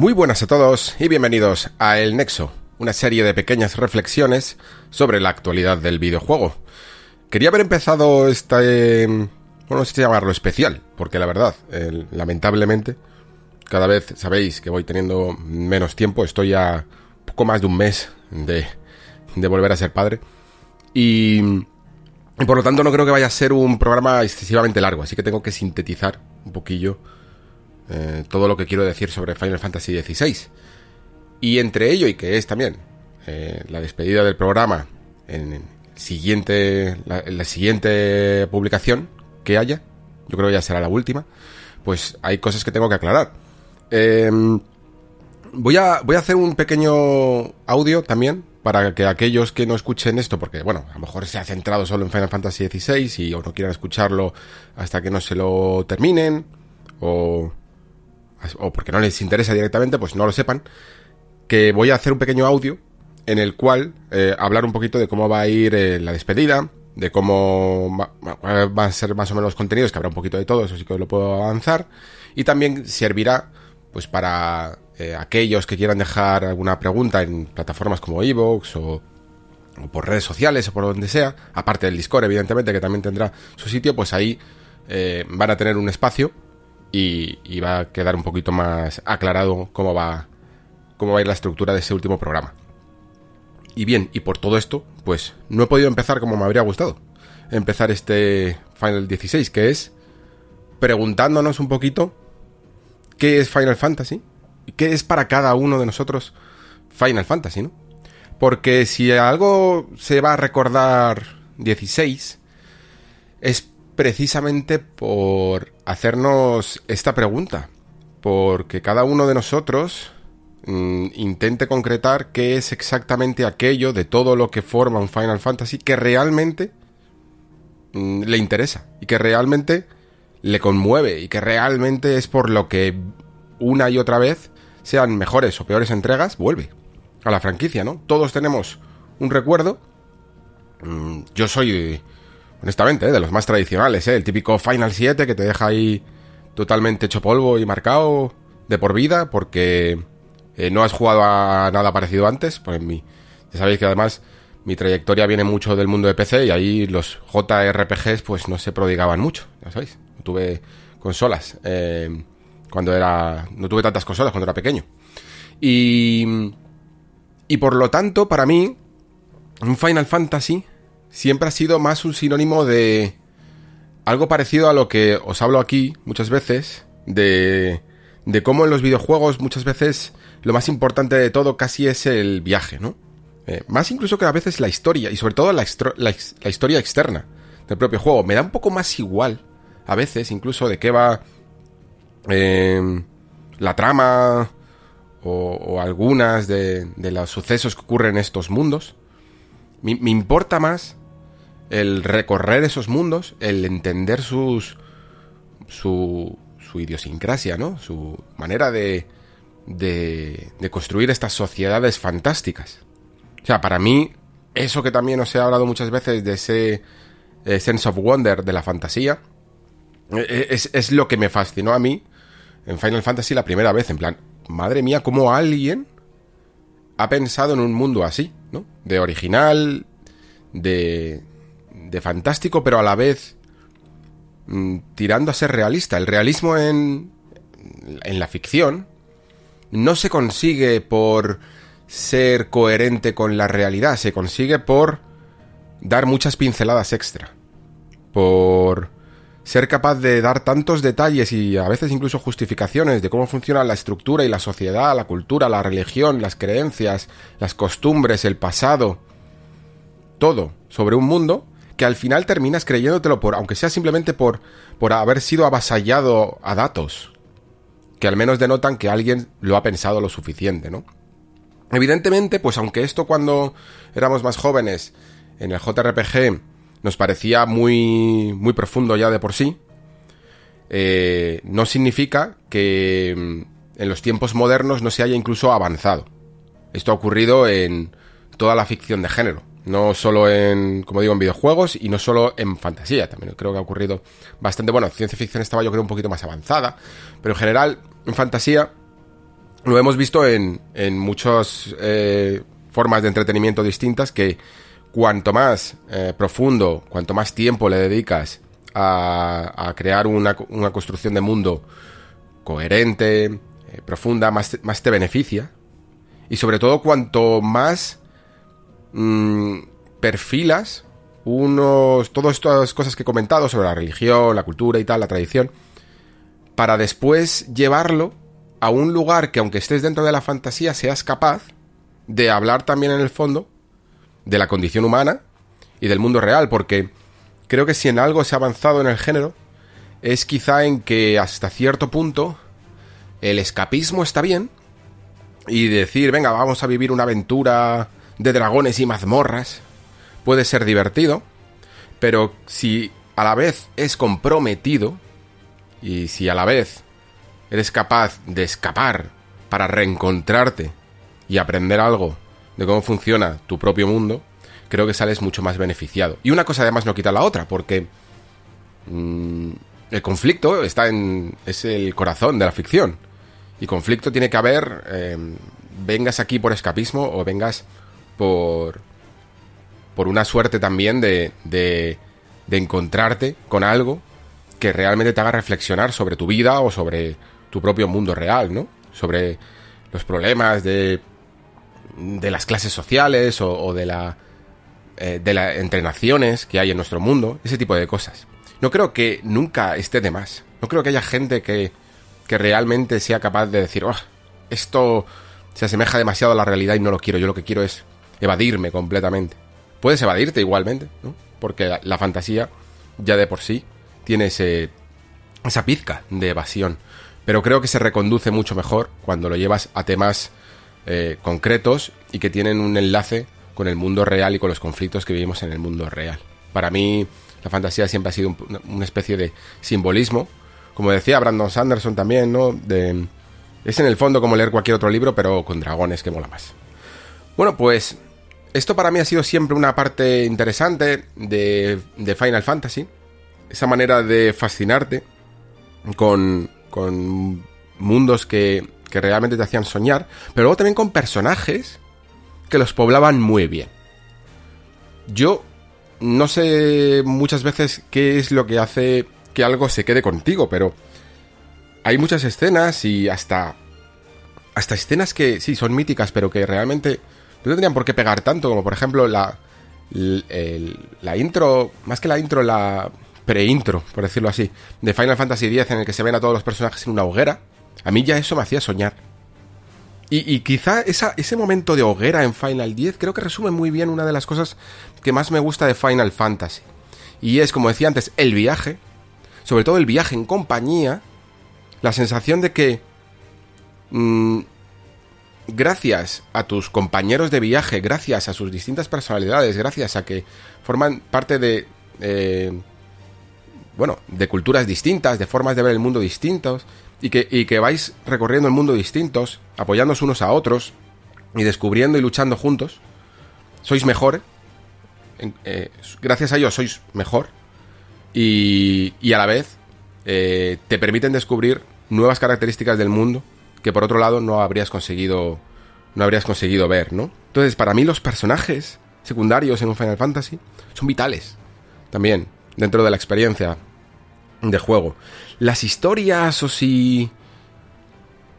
Muy buenas a todos y bienvenidos a El Nexo, una serie de pequeñas reflexiones sobre la actualidad del videojuego. Quería haber empezado este... bueno, no sé si llamarlo especial, porque la verdad, lamentablemente, cada vez sabéis que voy teniendo menos tiempo, estoy a poco más de un mes de, de volver a ser padre. Y por lo tanto no creo que vaya a ser un programa excesivamente largo, así que tengo que sintetizar un poquillo eh, todo lo que quiero decir sobre Final Fantasy XVI. Y entre ello, y que es también eh, la despedida del programa en, siguiente, la, en la siguiente publicación que haya, yo creo que ya será la última, pues hay cosas que tengo que aclarar. Eh, voy, a, voy a hacer un pequeño audio también para que aquellos que no escuchen esto, porque bueno, a lo mejor se ha centrado solo en Final Fantasy XVI y o no quieran escucharlo hasta que no se lo terminen, o, o porque no les interesa directamente, pues no lo sepan, que voy a hacer un pequeño audio en el cual eh, hablar un poquito de cómo va a ir eh, la despedida, de cómo va, a ser más o menos los contenidos, que habrá un poquito de todo, eso sí que lo puedo avanzar, y también servirá pues para eh, aquellos que quieran dejar alguna pregunta en plataformas como Evox o, por redes sociales o por donde sea, aparte del Discord, evidentemente, que también tendrá su sitio, pues ahí van a tener un espacio y, va a quedar un poquito más aclarado cómo va, cómo va a ir la estructura de ese último programa. Y bien, y por todo esto, pues no he podido empezar como me habría gustado. Empezar este Final 16, que es preguntándonos un poquito qué es Final Fantasy qué es para cada uno de nosotros Final Fantasy, ¿no? Porque si algo se va a recordar 16 es precisamente por hacernos esta pregunta, porque cada uno de nosotros mmm, intente concretar qué es exactamente aquello de todo lo que forma un Final Fantasy que realmente mmm, le interesa y que realmente le conmueve y que realmente es por lo que una y otra vez, sean mejores o peores entregas, vuelve a la franquicia, ¿no? Todos tenemos un recuerdo. Mm, yo soy, honestamente, ¿eh? de los más tradicionales, ¿eh? El típico Final 7 que te deja ahí totalmente hecho polvo y marcado de por vida porque eh, no has jugado a nada parecido antes. Pues mi, ya sabéis que además mi trayectoria viene mucho del mundo de PC y ahí los JRPGs pues no se prodigaban mucho, ya sabéis tuve consolas cuando era no tuve tantas consolas cuando era pequeño y y por lo tanto para mí un Final Fantasy siempre ha sido más un sinónimo de algo parecido a lo que os hablo aquí muchas veces de de cómo en los videojuegos muchas veces lo más importante de todo casi es el viaje, ¿no? Eh, más incluso que a veces la historia y sobre todo la, historia externa del propio juego. Me da un poco más igual a veces incluso de qué va eh, la trama o, o algunas de, de, los sucesos que ocurren en estos mundos. Me, importa más el recorrer esos mundos, el entender sus su, su idiosincrasia, ¿no? Su manera de, de, de construir estas sociedades fantásticas. O sea, para mí, eso que también os he hablado muchas veces de ese eh, sense of wonder de la fantasía, es, es, lo que me fascinó a mí en Final Fantasy la primera vez, en plan, madre mía, cómo alguien ha pensado en un mundo así, ¿no? De original, de, de fantástico, pero a la vez mmm, tirando a ser realista. El realismo en, en la ficción no se consigue por ser coherente con la realidad, se consigue por dar muchas pinceladas extra. Por ser capaz de dar tantos detalles y a veces incluso justificaciones de cómo funciona la estructura y la sociedad, la cultura, la religión, las creencias, las costumbres, el pasado, todo sobre un mundo que al final terminas creyéndotelo por, aunque sea simplemente por, por haber sido avasallado a datos, que al menos denotan que alguien lo ha pensado lo suficiente, ¿no? Evidentemente, pues aunque esto cuando éramos más jóvenes en el JRPG nos parecía muy, muy profundo ya de por sí, eh, no significa que mm, en los tiempos modernos no se haya incluso avanzado. Esto ha ocurrido en toda la ficción de género. No solo en, como digo, en videojuegos y no solo en fantasía. También creo que ha ocurrido bastante. Bueno, ciencia ficción estaba yo creo un poquito más avanzada. Pero en general, en fantasía, lo hemos visto en, en muchas eh, formas de entretenimiento distintas que cuanto más eh, profundo, cuanto más tiempo le dedicas a, crear una, construcción de mundo coherente, eh, profunda, más, más te beneficia. Y sobre todo cuanto más mm, perfilas unos todas estas cosas que he comentado sobre la religión, la cultura y tal, la tradición, para después llevarlo a un lugar que aunque estés dentro de la fantasía seas capaz de hablar también en el fondo de la condición humana y del mundo real, porque creo que si en algo se ha avanzado en el género es quizá en que hasta cierto punto el escapismo está bien y decir, venga, vamos a vivir una aventura de dragones y mazmorras puede ser divertido, pero si a la vez es comprometido y si a la vez eres capaz de escapar para reencontrarte y aprender algo de cómo funciona tu propio mundo, creo que sales mucho más beneficiado. Y una cosa además no quita la otra, porque mm, el conflicto está en. es el corazón de la ficción. Y conflicto tiene que haber. Em, vengas aquí por escapismo o vengas por. por una suerte también de, de. de encontrarte con algo que realmente te haga reflexionar sobre tu vida o sobre tu propio mundo real, ¿no? Sobre los problemas de, de las clases sociales o, de la eh, de las entre naciones que hay en nuestro mundo, ese tipo de cosas. No creo que nunca esté de más. No creo que haya gente que, que realmente sea capaz de decir, oh, esto se asemeja demasiado a la realidad y no lo quiero. Yo lo que quiero es evadirme completamente. Puedes evadirte igualmente, ¿no? Porque la, fantasía ya de por sí tiene ese, esa pizca de evasión pero creo que se reconduce mucho mejor cuando lo llevas a temas eh, concretos y que tienen un enlace con el mundo real y con los conflictos que vivimos en el mundo real. Para mí, la fantasía siempre ha sido una especie de simbolismo. Como decía Brandon Sanderson también, ¿no? De, es en el fondo como leer cualquier otro libro, pero con dragones, que mola más. Bueno, pues esto para mí ha sido siempre una parte interesante de, de Final Fantasy. Esa manera de fascinarte con, con mundos que, que realmente te hacían soñar, pero luego también con personajes que los poblaban muy bien. Yo no sé muchas veces qué es lo que hace que algo se quede contigo, pero hay muchas escenas y hasta hasta escenas que sí son míticas, pero que realmente no tendrían por qué pegar tanto, como por ejemplo la la intro, más que la intro, la pre-intro, por decirlo así, de Final Fantasy X en el que se ven a todos los personajes en una hoguera, a mí ya eso me hacía soñar. Y, quizá ese momento de hoguera en Final 10 creo que resume muy bien una de las cosas que más me gusta de Final Fantasy. Y es, como decía antes, el viaje, sobre todo el viaje en compañía, la sensación de que... Mm, gracias a tus compañeros de viaje, gracias a sus distintas personalidades, gracias a que forman parte de eh, bueno, de culturas distintas, de formas de ver el mundo distintos, y que, que vais recorriendo el mundo distintos, apoyándoos unos a otros, y descubriendo y luchando juntos, sois mejor, eh, gracias a ellos sois mejor, y, y a la vez eh, te permiten descubrir nuevas características del mundo que por otro lado no habrías conseguido no habrías conseguido ver, ¿no? Entonces, para mí los personajes secundarios en un Final Fantasy son vitales también dentro de la experiencia de juego. Las historias o si...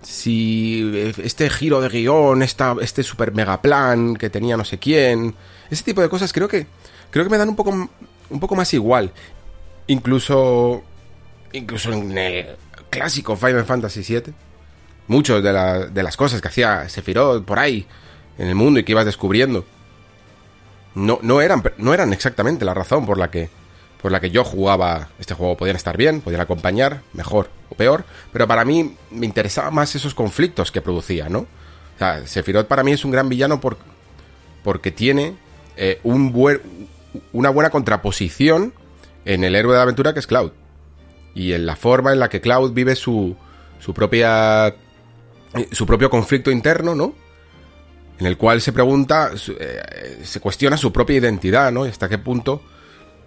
Si este giro de guion, esta, este super mega plan que tenía no sé quién, ese tipo de cosas creo que creo que me dan un poco un poco más igual. Incluso incluso en el clásico Final Fantasy VII, muchas de, de las cosas que hacía Sephiroth por ahí en el mundo y que ibas descubriendo no, no, eran, no eran exactamente la razón por la que por la que yo jugaba este juego. Podían estar bien, podían acompañar, mejor o peor, pero para mí me interesaban más esos conflictos que producía, ¿no? O sea, Sephiroth para mí es un gran villano por, porque tiene eh, una buena contraposición en el héroe de la aventura que es Cloud. Y en la forma en la que Cloud vive su, su propia. Su propio conflicto interno, ¿no? En el cual se pregunta, eh, se cuestiona su propia identidad, ¿no? Y hasta qué punto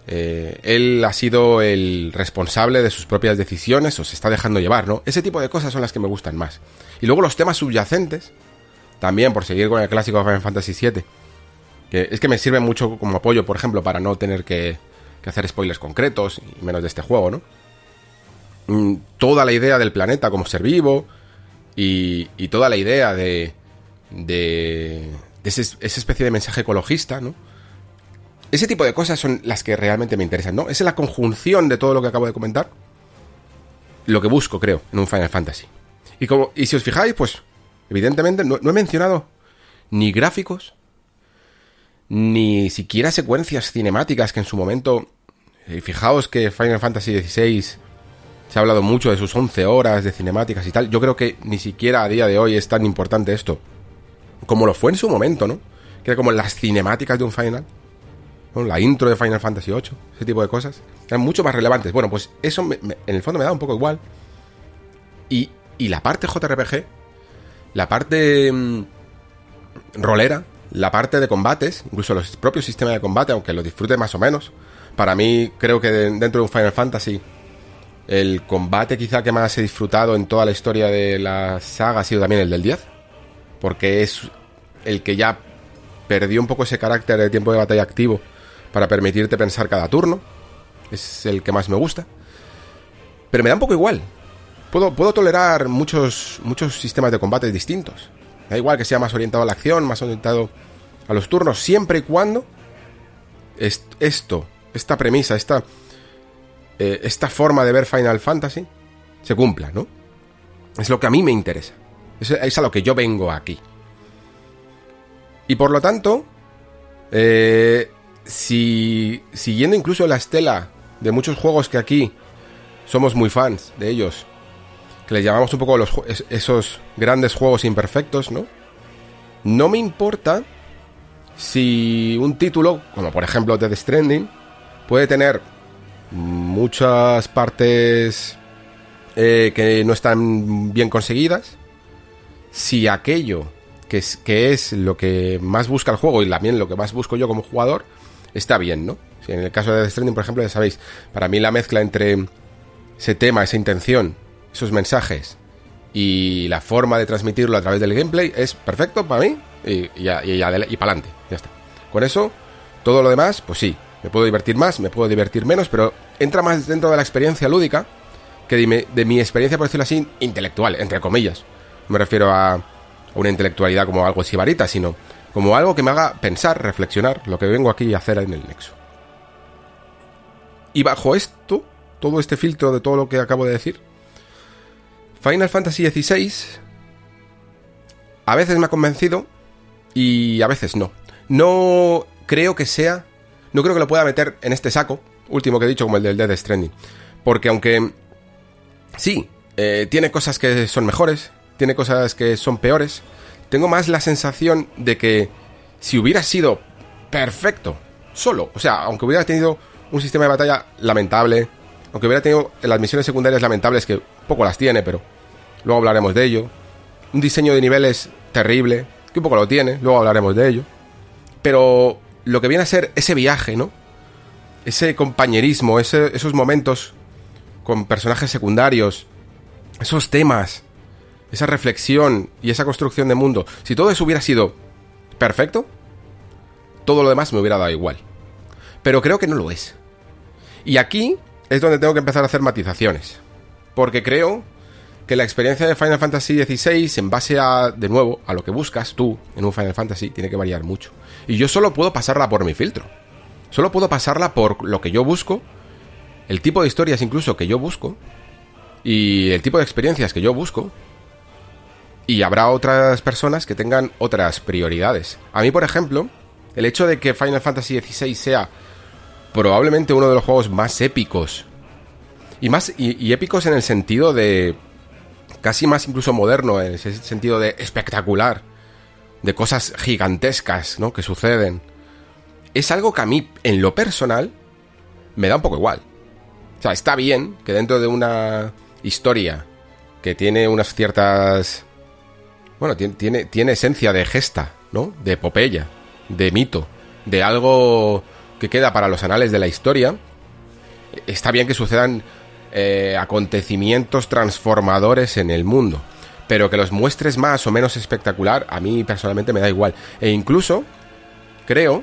Eh, él ha sido el responsable de sus propias decisiones o se está dejando llevar, ¿no? Ese tipo de cosas son las que me gustan más. Y luego los temas subyacentes, también por seguir con el clásico de Final Fantasy VII, que es que me sirve mucho como apoyo, por ejemplo, para no tener que, hacer spoilers concretos, y menos de este juego, ¿no? Mm, toda la idea del planeta como ser vivo y, toda la idea de, de, esa especie de mensaje ecologista, ¿no? Ese tipo de cosas son las que realmente me interesan, ¿no? Esa es la conjunción de todo lo que acabo de comentar. Lo que busco, creo, en un Final Fantasy. Y, como, y si os fijáis, pues, evidentemente, no, he mencionado ni gráficos, ni siquiera secuencias cinemáticas que en su momento... Eh, fijaos que Final Fantasy XVI se ha hablado mucho de sus 11 horas de cinemáticas y tal. Yo creo que ni siquiera a día de hoy es tan importante esto como lo fue en su momento, ¿no? Que era como las cinemáticas de un Final la intro de Final Fantasy VIII, ese tipo de cosas, eran mucho más relevantes. Bueno, pues eso en el fondo me da un poco igual. Y, y la parte JRPG, la parte mm, rolera, la parte de combates, incluso los propios sistemas de combate, aunque lo disfrute más o menos, para mí creo que dentro de un Final Fantasy el combate quizá que más he disfrutado en toda la historia de la saga ha sido también el del 10, porque es el que ya perdió un poco ese carácter de tiempo de batalla activo para permitirte pensar cada turno. Es el que más me gusta. Pero me da un poco igual. Puedo, puedo tolerar muchos, muchos sistemas de combate distintos. Da igual que sea más orientado a la acción, más orientado a los turnos, siempre y cuando esto, esta premisa, esta, eh, esta forma de ver Final Fantasy se cumpla, ¿no? Es lo que a mí me interesa. Es, a lo que yo vengo aquí. Y por lo tanto, eh, si siguiendo incluso la estela de muchos juegos que aquí somos muy fans de ellos, que les llamamos un poco los, esos grandes juegos imperfectos, ¿no? No me importa si un título, como por ejemplo Death Stranding, puede tener muchas partes eh, que no están bien conseguidas, si aquello que es, que es lo que más busca el juego y también lo que más busco yo como jugador, está bien, ¿no? en el caso de Death Stranding, por ejemplo, ya sabéis, para mí la mezcla entre ese tema, esa intención, esos mensajes y la forma de transmitirlo a través del gameplay es perfecto para mí y, y, y, para adelante, ya está. Con eso, todo lo demás, pues sí, me puedo divertir más, me puedo divertir menos, pero entra más dentro de la experiencia lúdica que de, mi experiencia, por decirlo así, intelectual, entre comillas. Me refiero a, una intelectualidad como algo sibarita, sino como algo que me haga pensar, reflexionar lo que vengo aquí a hacer en el Nexo. Y bajo esto, todo este filtro de todo lo que acabo de decir, Final Fantasy XVI a veces me ha convencido y a veces no. No creo que sea, no creo que lo pueda meter en este saco, último que he dicho como el del Dead Stranding, porque aunque sí, eh, tiene cosas que son mejores, tiene cosas que son peores, tengo más la sensación de que si hubiera sido perfecto, solo, o sea, aunque hubiera tenido un sistema de batalla lamentable, aunque hubiera tenido las misiones secundarias lamentables, que poco las tiene, pero luego hablaremos de ello, un diseño de niveles terrible, que un poco lo tiene, luego hablaremos de ello, pero lo que viene a ser ese viaje, ¿no? Ese compañerismo, esos momentos con personajes secundarios, esos temas, esa reflexión y esa construcción de mundo, si todo eso hubiera sido perfecto, todo lo demás me hubiera dado igual. Pero creo que no lo es. Y aquí es donde tengo que empezar a hacer matizaciones. Porque creo que la experiencia de Final Fantasy XVI, en base a, de nuevo, a lo que buscas tú en un Final Fantasy, tiene que variar mucho. Y yo solo puedo pasarla por mi filtro. Solo puedo pasarla por lo que yo busco, el tipo de historias incluso que yo busco, y el tipo de experiencias que yo busco, y habrá otras personas que tengan otras prioridades. A mí, por ejemplo, el hecho de que Final Fantasy XVI sea probablemente uno de los juegos más épicos. Y más y, épicos en el sentido de casi más incluso moderno, en ese sentido de espectacular, de cosas gigantescas, ¿no? que suceden. Es algo que a mí en lo personal me da un poco igual. O sea, está bien que dentro de una historia que tiene unas ciertas bueno, tiene, tiene, esencia de gesta, ¿no? De epopeya, de mito, de algo que queda para los anales de la historia. Está bien que sucedan eh, acontecimientos transformadores en el mundo, pero que los muestres más o menos espectacular, a mí personalmente me da igual. E incluso creo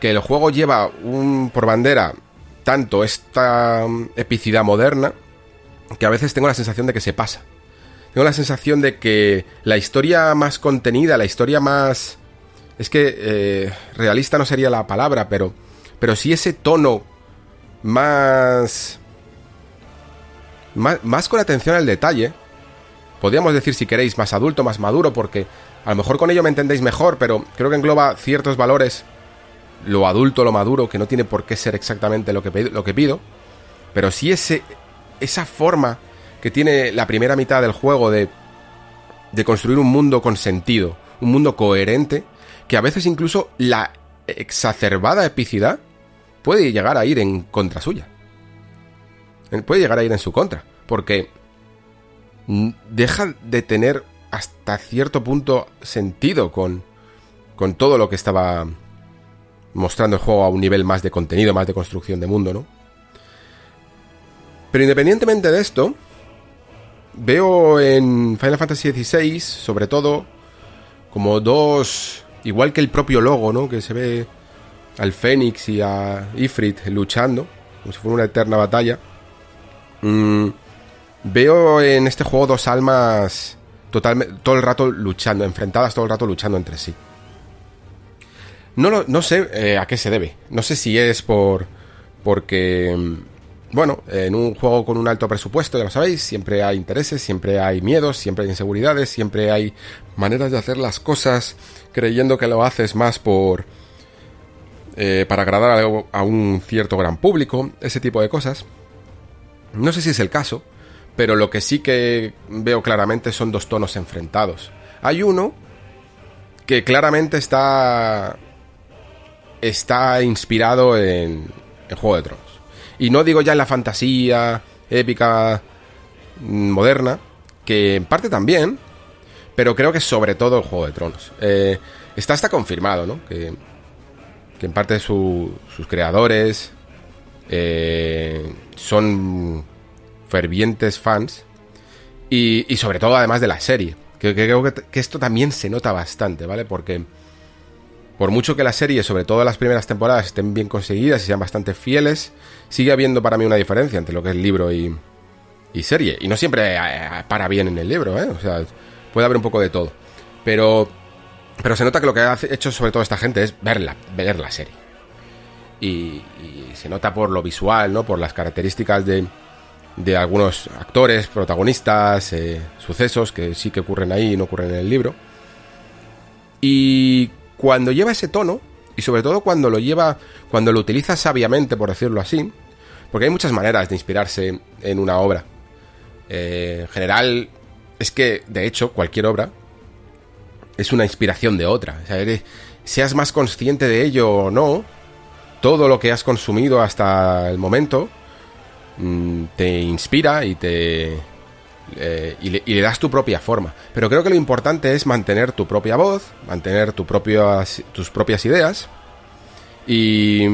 que el juego lleva un por bandera tanto esta mm, epicidad moderna que a veces tengo la sensación de que se pasa. Tengo la sensación de que la historia más contenida, la historia más... Es que eh, realista no sería la palabra, pero, pero sí ese tono más, más... Con atención al detalle. Podríamos decir, si queréis, más adulto, más maduro, porque a lo mejor con ello me entendéis mejor, pero creo que engloba ciertos valores lo adulto, lo maduro, que no tiene por qué ser exactamente lo que, lo que pido, pero sí ese, esa forma que tiene la primera mitad del juego de, de construir un mundo con sentido, un mundo coherente, que a veces incluso la exacerbada epicidad puede llegar a ir en contra suya. Puede llegar a ir en su contra, porque deja de tener hasta cierto punto sentido con, con todo lo que estaba mostrando el juego a un nivel más de contenido, más de construcción de mundo, ¿no? Pero independientemente de esto, veo en Final Fantasy XVI, sobre todo, como dos, igual que el propio logo, ¿no? Que se ve al Fénix y a Ifrit luchando, como si fuera una eterna batalla. Mm, veo en este juego dos almas totalmente, todo el rato luchando, enfrentadas todo el rato luchando entre sí. No, no sé eh, a qué se debe. No sé si es por. Porque. Mm, bueno, en un juego con un alto presupuesto, ya lo sabéis, siempre hay intereses, siempre hay miedos, siempre hay inseguridades, siempre hay maneras de hacer las cosas creyendo que lo haces más por. Eh, para agradar a un cierto gran público, ese tipo de cosas. No sé si es el caso, pero lo que sí que veo claramente son dos tonos enfrentados. Hay uno que claramente está está inspirado en, en Juego de Tronos. Y no digo ya en la fantasía épica mm, moderna, que en parte también, pero creo que sobre todo el Juego de Tronos. Eh, está hasta confirmado, ¿no? Que, que en parte sus creadores eh, son fervientes fans y, sobre todo además de la serie. Que, creo que, esto también se nota bastante, ¿vale? Porque por mucho que la serie, sobre todo las primeras temporadas, estén bien conseguidas y sean bastante fieles, sigue habiendo para mí una diferencia entre lo que es libro y, serie. Y no siempre eh, para bien en el libro, ¿eh? O sea, puede haber un poco de todo. Pero, pero se nota que lo que ha hecho sobre todo esta gente es verla, ver la serie. Y, se nota por lo visual, ¿no? Por las características de, de algunos actores, protagonistas, eh, sucesos que sí que ocurren ahí y no ocurren en el libro. Y cuando lleva ese tono, y sobre todo cuando lo lleva, cuando lo utiliza sabiamente, por decirlo así, porque hay muchas maneras de inspirarse en una obra. Eh, en general, es que, de hecho, cualquier obra es una inspiración de otra. O sea, seas más consciente de ello o no, todo lo que has consumido hasta el momento mm, te inspira y te, eh, y, le, das tu propia forma. Pero creo que lo importante es mantener tu propia voz, mantener tu tus propias ideas y,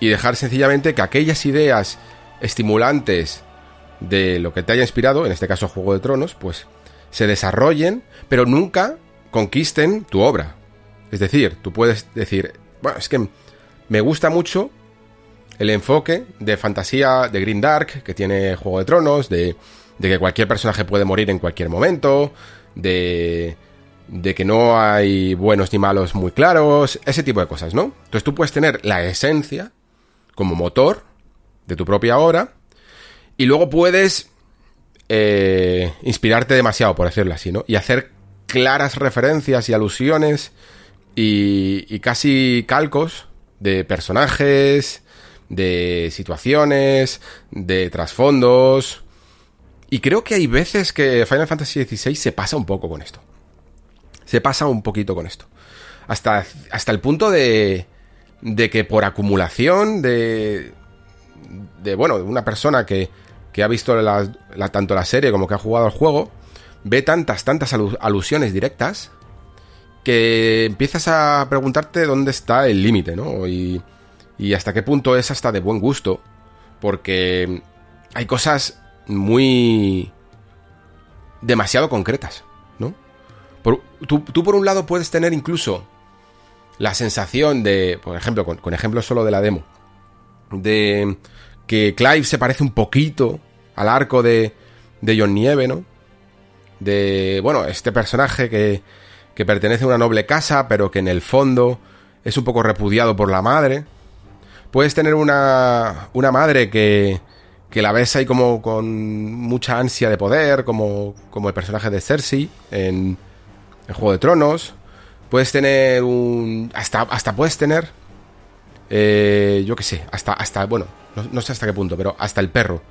y dejar sencillamente que aquellas ideas estimulantes de lo que te haya inspirado, en este caso Juego de Tronos, pues se desarrollen, pero nunca conquisten tu obra. Es decir, tú puedes decir, bueno, es que me gusta mucho el enfoque de fantasía de Green Dark que tiene Juego de Tronos, de de que cualquier personaje puede morir en cualquier momento, de, de que no hay buenos ni malos muy claros, ese tipo de cosas, ¿no? Entonces tú puedes tener la esencia como motor de tu propia obra y luego puedes eh, inspirarte demasiado, por decirlo así, ¿no? Y hacer claras referencias y alusiones y, y casi calcos de personajes, de situaciones, de trasfondos, y creo que hay veces que Final Fantasy XVI se pasa un poco con esto. Se pasa un poquito con esto. Hasta, hasta el punto de, de que por acumulación de, de, bueno, de una persona que, que ha visto tanto la serie como que ha jugado el juego, ve tantas, tantas alusiones directas que empiezas a preguntarte dónde está el límite, ¿no? Y, y hasta qué punto es hasta de buen gusto, porque hay cosas muy demasiado concretas, ¿no? tú, por un lado puedes tener incluso la sensación de, por ejemplo, con, con ejemplos solo de la demo, de que Clive se parece un poquito al arco de, de John Nieve, ¿no? De, bueno, este personaje que, que pertenece a una noble casa, pero que en el fondo es un poco repudiado por la madre. Puedes tener una, una madre que, que la ves ahí como con mucha ansia de poder, como, como el personaje de Cersei en, el Juego de Tronos. Puedes tener un... Hasta, hasta puedes tener... Eh, yo qué sé, hasta, hasta, bueno, no, sé hasta qué punto, pero hasta el perro.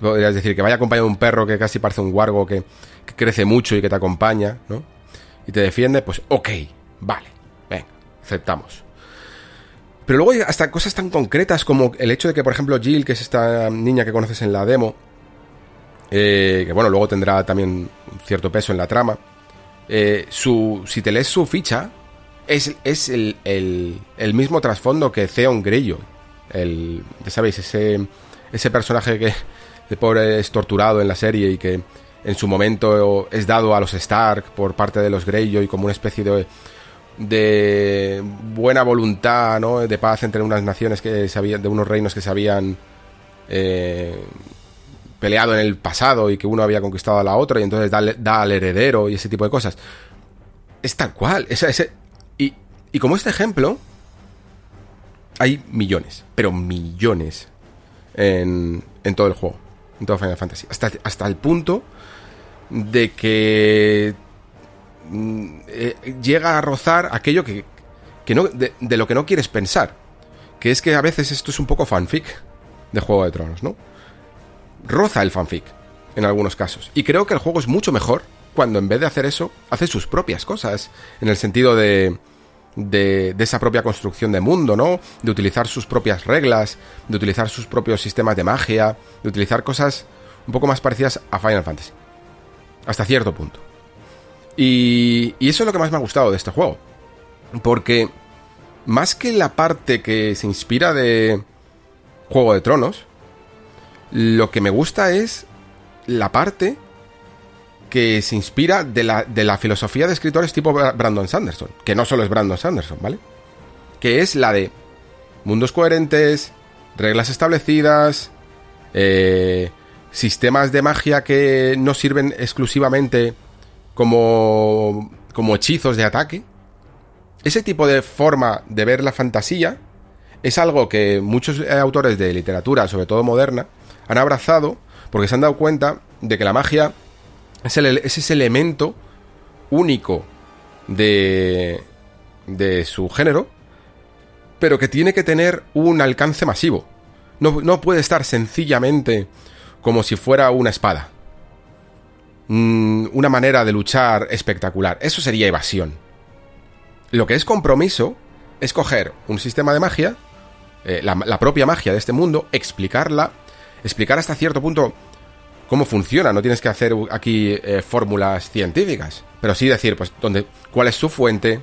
Podrías decir que vaya acompañado de un perro que casi parece un guargo que, que crece mucho y que te acompaña, ¿no? Y te defiende, pues ok, vale, venga, aceptamos. Pero luego hasta cosas tan concretas como el hecho de que, por ejemplo, Jill, que es esta niña que conoces en la demo, eh, que bueno, luego tendrá también cierto peso en la trama, eh, su, si te lees su ficha, es, es el, el, mismo trasfondo que Theon Greyjoy. El, ya sabéis, ese, ese personaje que de pobre es torturado en la serie y que en su momento es dado a los Stark por parte de los Greyjoy como una especie de, de buena voluntad, ¿no? De paz entre unas naciones que se de unos reinos que se habían eh, peleado en el pasado y que uno había conquistado a la otra y entonces da, al heredero y ese tipo de cosas. Es tal cual. Ese, y, y como este ejemplo, hay millones, pero millones en, en todo el juego, en todo Final Fantasy. Hasta, hasta el punto de que eh, llega a rozar aquello que, que no, de, de, lo que no quieres pensar. Que es que a veces esto es un poco fanfic de Juego de Tronos, ¿no? roza el fanfic en algunos casos. Y creo que el juego es mucho mejor cuando en vez de hacer eso, hace sus propias cosas. En el sentido de, de, esa propia construcción de mundo, ¿no? De utilizar sus propias reglas, de utilizar sus propios sistemas de magia, de utilizar cosas un poco más parecidas a Final Fantasy. Hasta cierto punto. Y, y eso es lo que más me ha gustado de este juego. Porque más que la parte que se inspira de Juego de Tronos, lo que me gusta es la parte que se inspira de la, de la filosofía de escritores tipo Brandon Sanderson, que no solo es Brandon Sanderson, ¿vale? Que es la de mundos coherentes, reglas establecidas, eh, sistemas de magia que no sirven exclusivamente como, como hechizos de ataque. Ese tipo de forma de ver la fantasía es algo que muchos autores de literatura, sobre todo moderna, han abrazado porque se han dado cuenta de que la magia es, ese elemento único de, de su género, pero que tiene que tener un alcance masivo. No, no puede estar sencillamente como si fuera una espada. Mm, una manera de luchar espectacular. Eso sería evasión. Lo que es compromiso es coger un sistema de magia, eh, la propia magia de este mundo, explicarla explicar hasta cierto punto cómo funciona. No tienes que hacer aquí eh, fórmulas científicas, pero sí decir, pues, dónde, cuál es su fuente,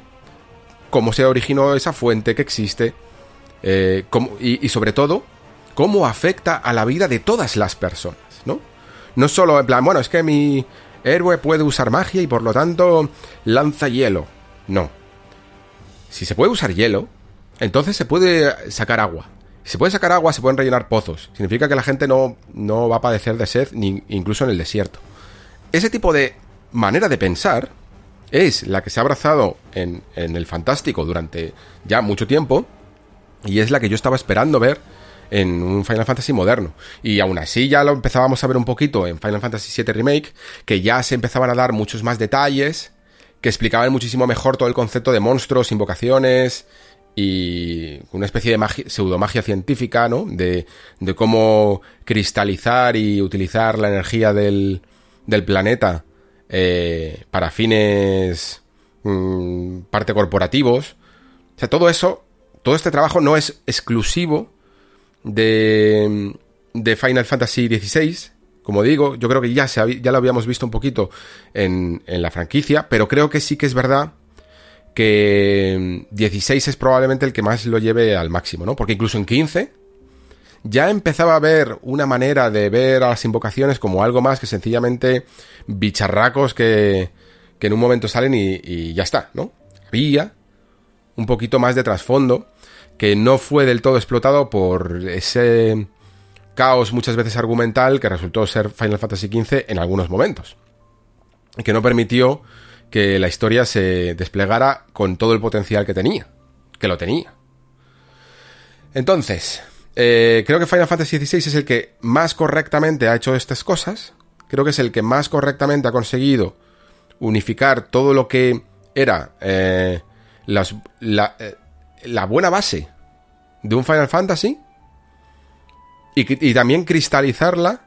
cómo se originó esa fuente que existe, eh, y, sobre todo, cómo afecta a la vida de todas las personas, ¿no? No solo en plan, bueno, es que mi héroe puede usar magia y por lo tanto lanza hielo. No. Si se puede usar hielo, entonces se puede sacar agua. Si se puede sacar agua, se pueden rellenar pozos. Significa que la gente no, no va a padecer de sed, ni incluso en el desierto. Ese tipo de manera de pensar es la que se ha abrazado en, en el fantástico durante ya mucho tiempo y es la que yo estaba esperando ver en un Final Fantasy moderno. Y aún así ya lo empezábamos a ver un poquito en Final Fantasy VII Remake, que ya se empezaban a dar muchos más detalles, que explicaban muchísimo mejor todo el concepto de monstruos, invocaciones y una especie de magia, pseudomagia científica, ¿no? De, de, cómo cristalizar y utilizar la energía del, del planeta eh, para fines mm, parte corporativos. O sea, todo eso, todo este trabajo no es exclusivo de, de Final Fantasy XVI. Como digo, yo creo que ya, ya lo habíamos visto un poquito en, en la franquicia, pero creo que sí que es verdad que 16 es probablemente el que más lo lleve al máximo, ¿no? Porque incluso en 15 ya empezaba a ver una manera de ver a las invocaciones como algo más que sencillamente bicharracos que, que en un momento salen y, y ya está, ¿no? Había un poquito más de trasfondo que no fue del todo explotado por ese caos muchas veces argumental que resultó ser Final Fantasy XV en algunos momentos. Que no permitió que la historia se desplegara con todo el potencial que tenía. Que lo tenía. Entonces, eh, creo que Final Fantasy XVI es el que más correctamente ha hecho estas cosas. Creo que es el que más correctamente ha conseguido unificar todo lo que era eh, la, eh, la buena base de un Final Fantasy y, también cristalizarla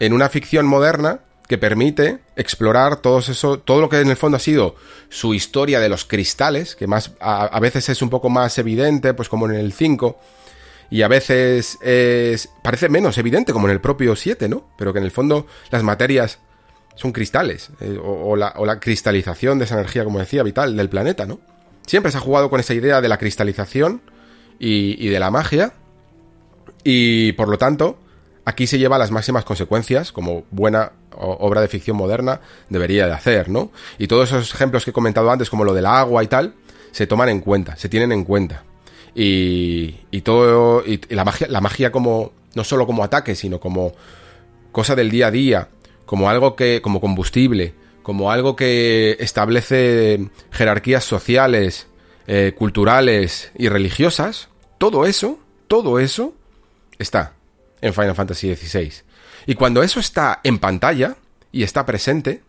en una ficción moderna que permite explorar todo eso, todo lo que en el fondo ha sido su historia de los cristales, que más a, veces es un poco más evidente, pues como en el 5, y a veces es, parece menos evidente, como en el propio 7, ¿no? Pero que en el fondo las materias son cristales, eh, o, la, o, la, cristalización de esa energía, como decía, vital del planeta, ¿no? Siempre se ha jugado con esa idea de la cristalización y, de la magia. Y por lo tanto, aquí se lleva las máximas consecuencias, como buena obra de ficción moderna debería de hacer, ¿no? Y todos esos ejemplos que he comentado antes, como lo del agua y tal, se toman en cuenta, se tienen en cuenta. Y, y todo, la magia, la magia como, no solo como ataque, sino como cosa del día a día, como algo que, como combustible, como algo que establece jerarquías sociales, eh, culturales y religiosas, todo eso, todo eso está en Final Fantasy XVI. Y cuando eso está en pantalla y está presente,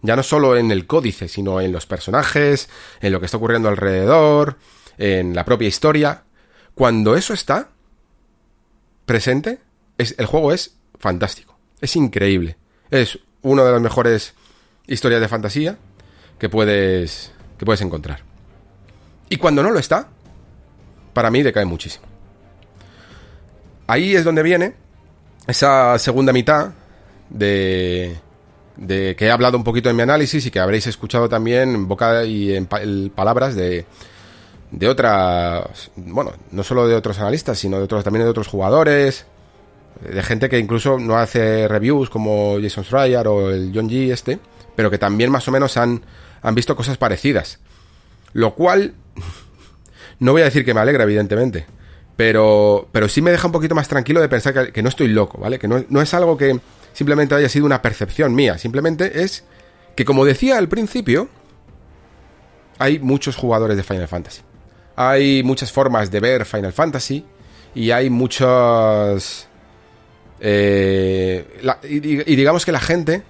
ya no solo en el códice, sino en los personajes, en lo que está ocurriendo alrededor, en la propia historia, cuando eso está presente, es, el juego es fantástico, es increíble, es una de las mejores historias de fantasía que puedes, que puedes encontrar. Y cuando no lo está, para mí decae muchísimo. Ahí es donde viene esa segunda mitad de, de que he hablado un poquito en mi análisis y que habréis escuchado también en boca y en, palabras de, de otras, bueno, no solo de otros analistas, sino de otros, también de otros jugadores, de gente que incluso no hace reviews como Jason Schreier o el John G este, pero que también más o menos han, han visto cosas parecidas. Lo cual, no voy a decir que me alegra, evidentemente, pero, pero sí me deja un poquito más tranquilo de pensar que, no estoy loco, ¿vale? Que no, es algo que simplemente haya sido una percepción mía, simplemente es que como decía al principio, hay muchos jugadores de Final Fantasy. Hay muchas formas de ver Final Fantasy y hay muchas... Eh, y, digamos que la gente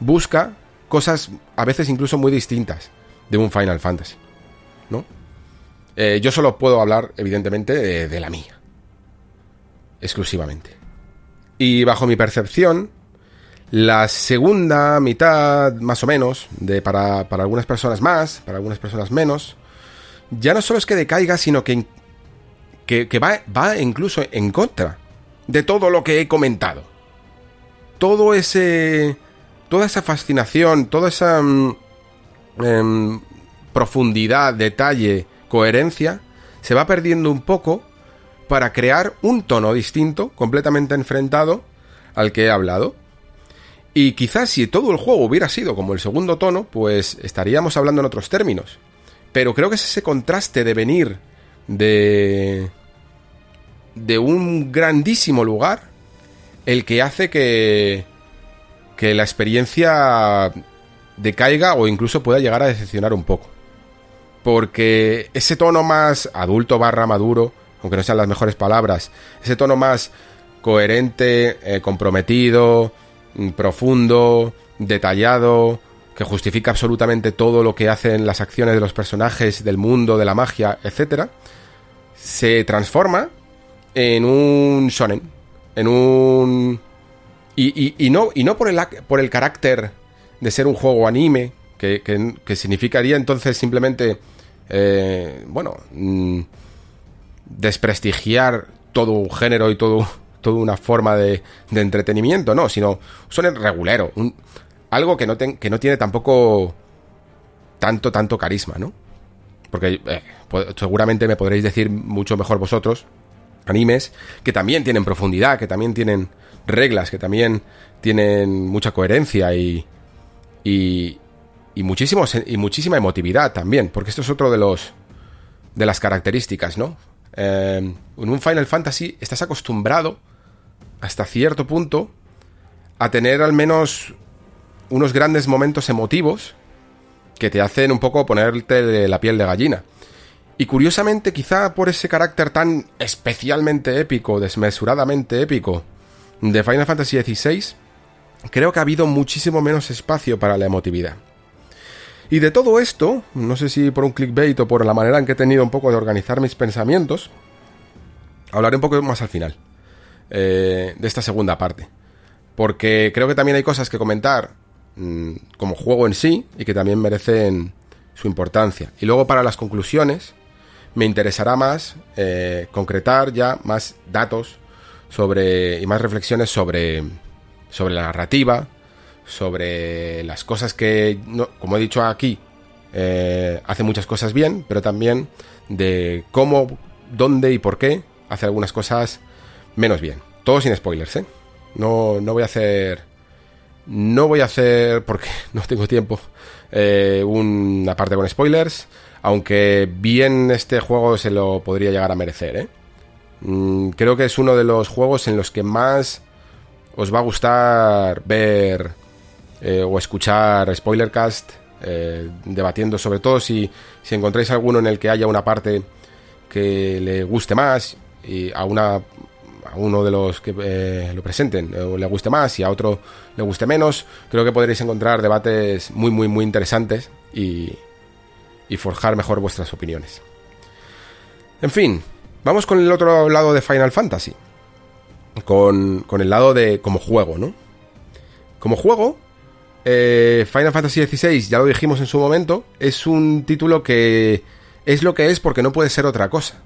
busca cosas a veces incluso muy distintas de un Final Fantasy. ¿no? Eh, yo solo puedo hablar, evidentemente, de, la mía. Exclusivamente. Y bajo mi percepción, la segunda mitad, más o menos, de para, algunas personas más, para algunas personas menos, ya no solo es que decaiga, sino que, que, va, va incluso en contra de todo lo que he comentado. Todo ese. Toda esa fascinación, toda esa. Mm, em, profundidad, detalle, coherencia, se va perdiendo un poco para crear un tono distinto, completamente enfrentado al que he hablado. Y quizás si todo el juego hubiera sido como el segundo tono, pues estaríamos hablando en otros términos. Pero creo que es ese contraste de venir de... de un grandísimo lugar el que hace que... que la experiencia decaiga o incluso pueda llegar a decepcionar un poco porque ese tono más adulto barra maduro, aunque no sean las mejores palabras, ese tono más coherente, eh, comprometido, mm, profundo, detallado, que justifica absolutamente todo lo que hacen las acciones de los personajes, del mundo, de la magia, etc., se transforma en un shonen, en un... Y, no, y no por, el, por el carácter de ser un juego anime, que, significaría entonces simplemente eh, bueno, mm, desprestigiar todo un género y todo, toda una forma de, entretenimiento, no, sino son regulero, algo que no, tiene tampoco tanto, tanto carisma, ¿no? porque eh, seguramente me podréis decir mucho mejor vosotros, animes que también tienen profundidad, que también tienen reglas, que también tienen mucha coherencia y, y, y, y muchísima emotividad también, porque esto es otro de los de las características, ¿no? Eh, en un Final Fantasy estás acostumbrado hasta cierto punto a tener al menos unos grandes momentos emotivos que te hacen un poco ponerte de la piel de gallina. Y curiosamente, quizá por ese carácter tan especialmente épico, desmesuradamente épico de Final Fantasy XVI, creo que ha habido muchísimo menos espacio para la emotividad. Y de todo esto, no sé si por un clickbait o por la manera en que he tenido un poco de organizar mis pensamientos, hablaré un poco más al final eh, de esta segunda parte. Porque creo que también hay cosas que comentar mm, como juego en sí y que también merecen su importancia. Y luego para las conclusiones me interesará más eh, concretar ya más datos sobre y más reflexiones sobre, sobre la narrativa, sobre las cosas que, como he dicho aquí, eh, hace muchas cosas bien, pero también de cómo, dónde y por qué hace algunas cosas menos bien. Todo sin spoilers, ¿eh? No, no voy a hacer... No voy a hacer, porque no tengo tiempo, eh, una parte con spoilers, aunque bien este juego se lo podría llegar a merecer, ¿eh? Mm, creo que es uno de los juegos en los que más os va a gustar ver eh, o escuchar Spoilercast eh, debatiendo sobre todo si, si encontráis alguno en el que haya una parte que le guste más y a una a uno de los que eh, lo presenten le guste más y a otro le guste menos creo que podréis encontrar debates muy muy muy interesantes y, y forjar mejor vuestras opiniones. En fin Vamos con el otro lado de Final Fantasy. Con, el lado de como juego, ¿no? Como juego, eh, Final Fantasy XVI, ya lo dijimos en su momento, es un título que es lo que es porque no puede ser otra cosa.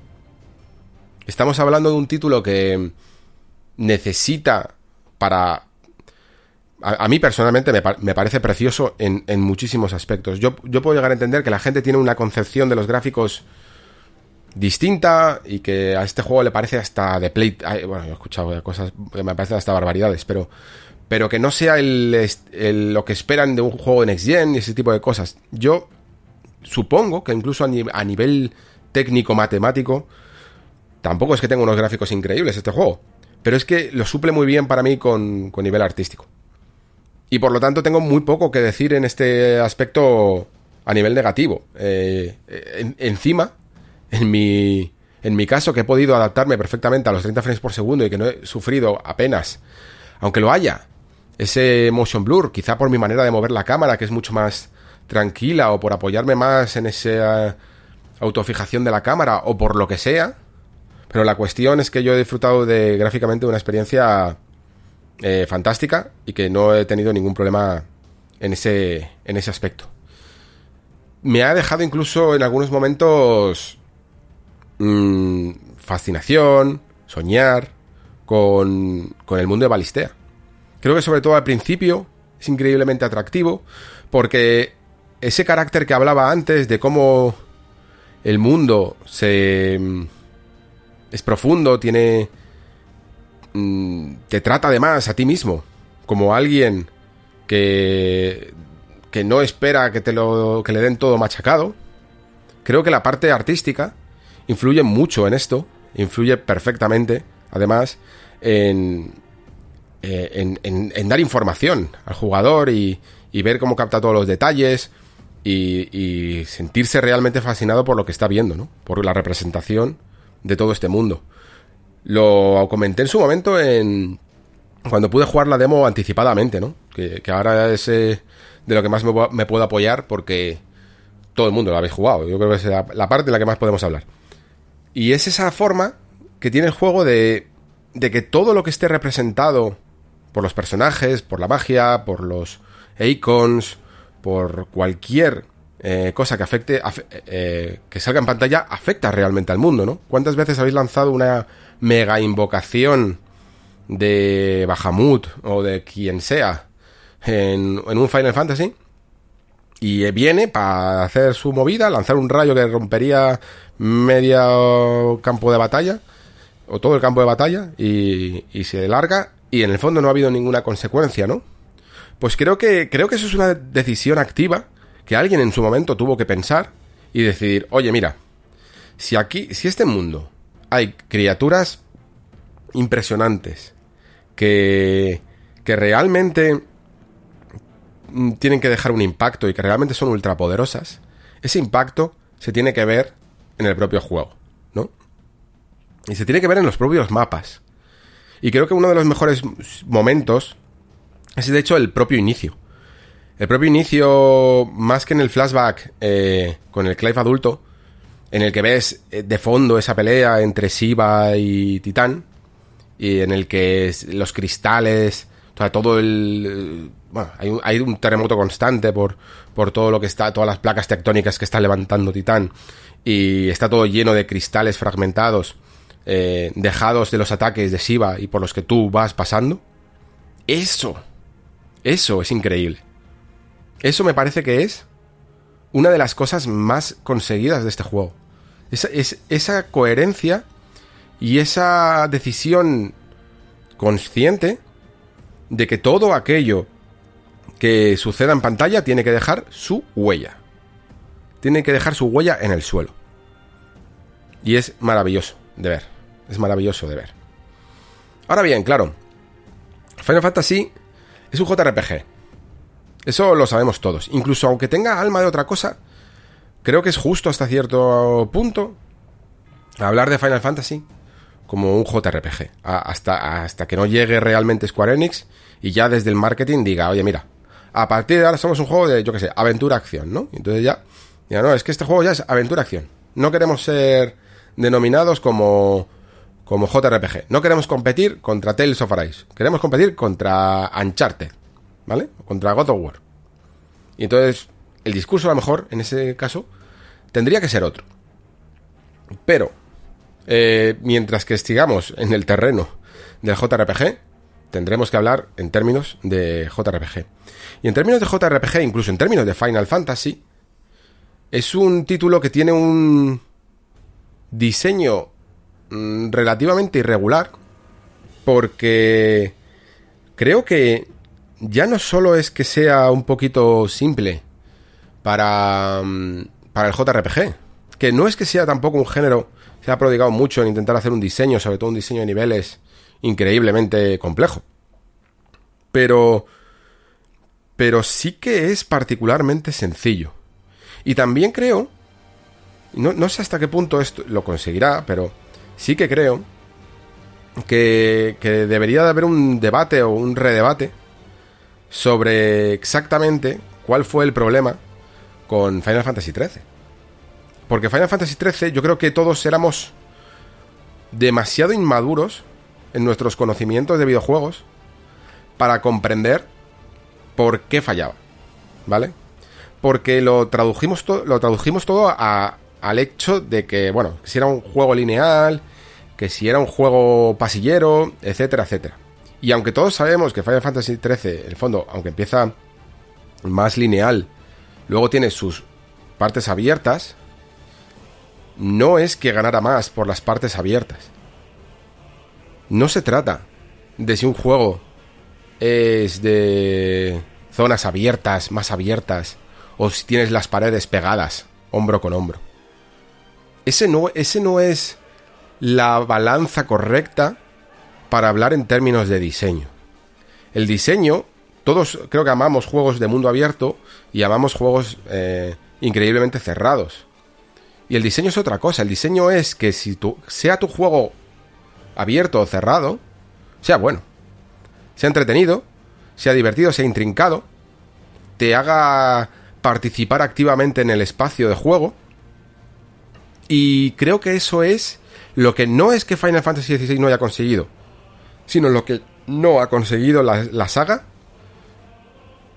Estamos hablando de un título que necesita para... A, mí personalmente me, parece precioso en, en muchísimos aspectos. Yo, yo puedo llegar a entender que la gente tiene una concepción de los gráficos distinta y que a este juego le parece hasta de play. Bueno, he escuchado cosas que me parecen hasta barbaridades, pero, pero que no sea lo que esperan de un juego de Next Gen y ese tipo de cosas. Yo supongo que incluso a, nivel técnico-matemático, tampoco es que tenga unos gráficos increíbles este juego, pero es que lo suple muy bien para mí con, con nivel artístico. Y por lo tanto tengo muy poco que decir en este aspecto a nivel negativo. Eh, encima, en mi, en mi caso, que he podido adaptarme perfectamente a los 30 frames por segundo y que no he sufrido apenas, aunque lo haya, ese motion blur, quizá por mi manera de mover la cámara, que es mucho más tranquila, o por apoyarme más en esa autofijación de la cámara, o por lo que sea. Pero la cuestión es que yo he disfrutado de gráficamente una experiencia eh, fantástica y que no he tenido ningún problema en ese, en ese aspecto. Me ha dejado incluso en algunos momentos Mm, fascinación, soñar con, con el mundo de Balistea. Creo que sobre todo al principio es increíblemente atractivo porque ese carácter que hablaba antes de cómo el mundo se mm, es profundo, tiene mm, te trata además a ti mismo como alguien que que no espera que te lo que le den todo machacado. Creo que la parte artística influye mucho en esto, influye perfectamente, además, en, eh, en, dar información al jugador y, ver cómo capta todos los detalles y, sentirse realmente fascinado por lo que está viendo, ¿no? Por la representación de todo este mundo. Lo comenté en su momento en cuando pude jugar la demo anticipadamente, ¿no? Que, ahora es eh, de lo que más me, puedo apoyar porque todo el mundo lo habéis jugado. Yo creo que es la parte en la que más podemos hablar. Y es esa forma que tiene el juego de, de que todo lo que esté representado por los personajes, por la magia, por los icons, por cualquier eh, cosa que afecte, eh, que salga en pantalla, afecta realmente al mundo, ¿no? ¿Cuántas veces habéis lanzado una mega invocación de Bahamut o de quien sea en, en un Final Fantasy? Y viene para hacer su movida, lanzar un rayo que rompería medio campo de batalla, o todo el campo de batalla, y, y se larga, y en el fondo no ha habido ninguna consecuencia, ¿no? Pues creo que, creo que eso es una decisión activa que alguien en su momento tuvo que pensar y decidir, oye, mira, si aquí, si este mundo hay criaturas impresionantes que, que realmente mm, tienen que dejar un impacto y que realmente son ultrapoderosas, ese impacto se tiene que ver en el propio juego, ¿no? Y se tiene que ver en los propios mapas. Y creo que uno de los mejores momentos es de hecho el propio inicio. El propio inicio, más que en el flashback eh, con el Clive adulto, en el que ves eh, de fondo esa pelea entre Shiva y Titán, y en el que los cristales, o sea, todo el... Bueno, hay un, hay un terremoto constante por, por todo lo que está, todas las placas tectónicas que está levantando Titán, y está todo lleno de cristales fragmentados, eh, dejados de los ataques de Shiva y por los que tú vas pasando. Eso, eso es increíble. Eso me parece que es una de las cosas más conseguidas de este juego. Esa, es, esa coherencia y esa decisión consciente de que todo aquello que suceda en pantalla tiene que dejar su huella. Tiene que dejar su huella en el suelo. Y es maravilloso de ver. Es maravilloso de ver. Ahora bien, claro. Final Fantasy es un JRPG. Eso lo sabemos todos. Incluso aunque tenga alma de otra cosa, creo que es justo hasta cierto punto hablar de Final Fantasy como un JRPG. Hasta, hasta que no llegue realmente Square Enix y ya desde el marketing diga, oye, mira, a partir de ahora somos un juego de, yo qué sé, aventura-acción, ¿no? Entonces ya, ya no, es que este juego ya es aventura-acción. No queremos ser denominados como, como JRPG. No queremos competir contra Tales of Arise. Queremos competir contra Uncharted. ¿vale? Contra God of War. Y entonces, el discurso a lo mejor, en ese caso, tendría que ser otro. Pero, eh, mientras que estigamos en el terreno del JRPG, tendremos que hablar en términos de JRPG. Y en términos de JRPG, incluso en términos de Final Fantasy, es un título que tiene un diseño mm, relativamente irregular, porque creo que ya no solo es que sea un poquito simple para, mm, para el JRPG, que no es que sea tampoco un género, se ha prodigado mucho en intentar hacer un diseño, sobre todo un diseño de niveles increíblemente complejo. Pero, pero sí que es particularmente sencillo. Y también creo, no, no sé hasta qué punto esto lo conseguirá, pero sí que creo que, que debería de haber un debate o un redebate sobre exactamente cuál fue el problema con Final Fantasy XIII. Porque Final Fantasy XIII yo creo que todos éramos demasiado inmaduros en nuestros conocimientos de videojuegos para comprender por qué fallaba. ¿Vale? Porque lo tradujimos, lo tradujimos todo a, al hecho de que, bueno, si era un juego lineal, que si era un juego pasillero, etcétera, etcétera. Y aunque todos sabemos que Final Fantasy XIII, en el fondo, aunque empieza más lineal, luego tiene sus partes abiertas, no es que ganara más por las partes abiertas. No se trata de si un juego es de zonas abiertas, más abiertas, o si tienes las paredes pegadas, hombro con hombro. Ese no, ese no es la balanza correcta para hablar en términos de diseño. El diseño, todos creo que amamos juegos de mundo abierto y amamos juegos eh, increíblemente cerrados. Y el diseño es otra cosa. El diseño es que si tu, sea tu juego abierto o cerrado, sea bueno, sea entretenido, sea divertido, sea intrincado, te haga participar activamente en el espacio de juego. Y creo que eso es lo que no es que Final Fantasy XVI no haya conseguido, sino lo que no ha conseguido la, saga,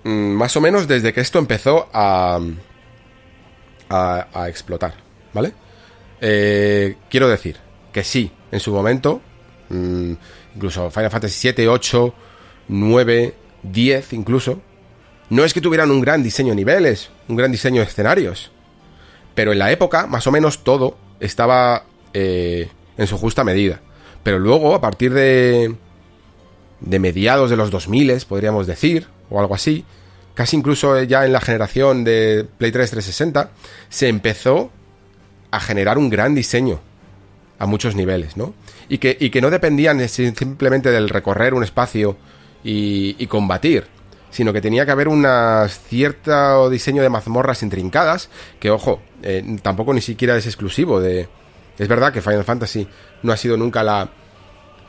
mm, más o menos desde que esto empezó a, explotar, ¿vale? Eh, quiero decir que sí, en su momento, mm, incluso Final Fantasy 7, 8, 9, 10 incluso, No es que tuvieran un gran diseño de niveles, un gran diseño de escenarios, pero en la época, más o menos todo estaba eh, en su justa medida. Pero luego, a partir de, de mediados de los 2000, podríamos decir, o algo así, casi incluso ya en la generación de Play 3 360, se empezó a generar un gran diseño a muchos niveles, ¿no? Y que, y que no dependían simplemente del recorrer un espacio y, combatir, sino que tenía que haber un cierto diseño de mazmorras intrincadas, que ojo, eh, tampoco ni siquiera es exclusivo de... Es verdad que Final Fantasy no ha sido nunca la,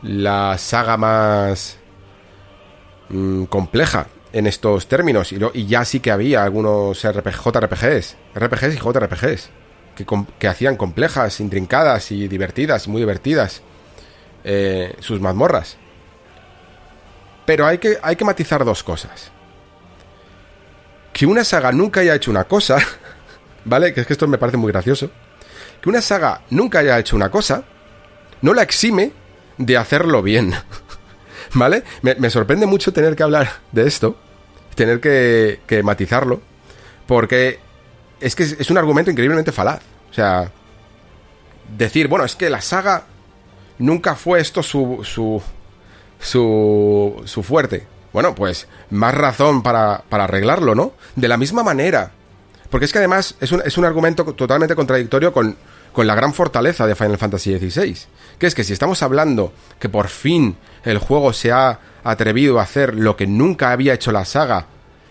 la saga más mm, compleja en estos términos, y, y, ya sí que había algunos JRPGs, RPGs y JRPGs, que, que hacían complejas, intrincadas y divertidas, muy divertidas, eh, sus mazmorras. Pero hay que, hay que matizar dos cosas. Que una saga nunca haya hecho una cosa, ¿vale? Que es que esto me parece muy gracioso. Que una saga nunca haya hecho una cosa, no la exime de hacerlo bien. ¿Vale? Me, sorprende mucho tener que hablar de esto, tener que, que matizarlo, porque es que es, un argumento increíblemente falaz. O sea, decir, bueno, es que la saga nunca fue esto su, su, su, su fuerte. Bueno, pues más razón para, para arreglarlo, ¿no? De la misma manera. Porque es que además es un, es un argumento totalmente contradictorio con, con la gran fortaleza de Final Fantasy XVI. Que es que si estamos hablando que por fin el juego se ha atrevido a hacer lo que nunca había hecho la saga,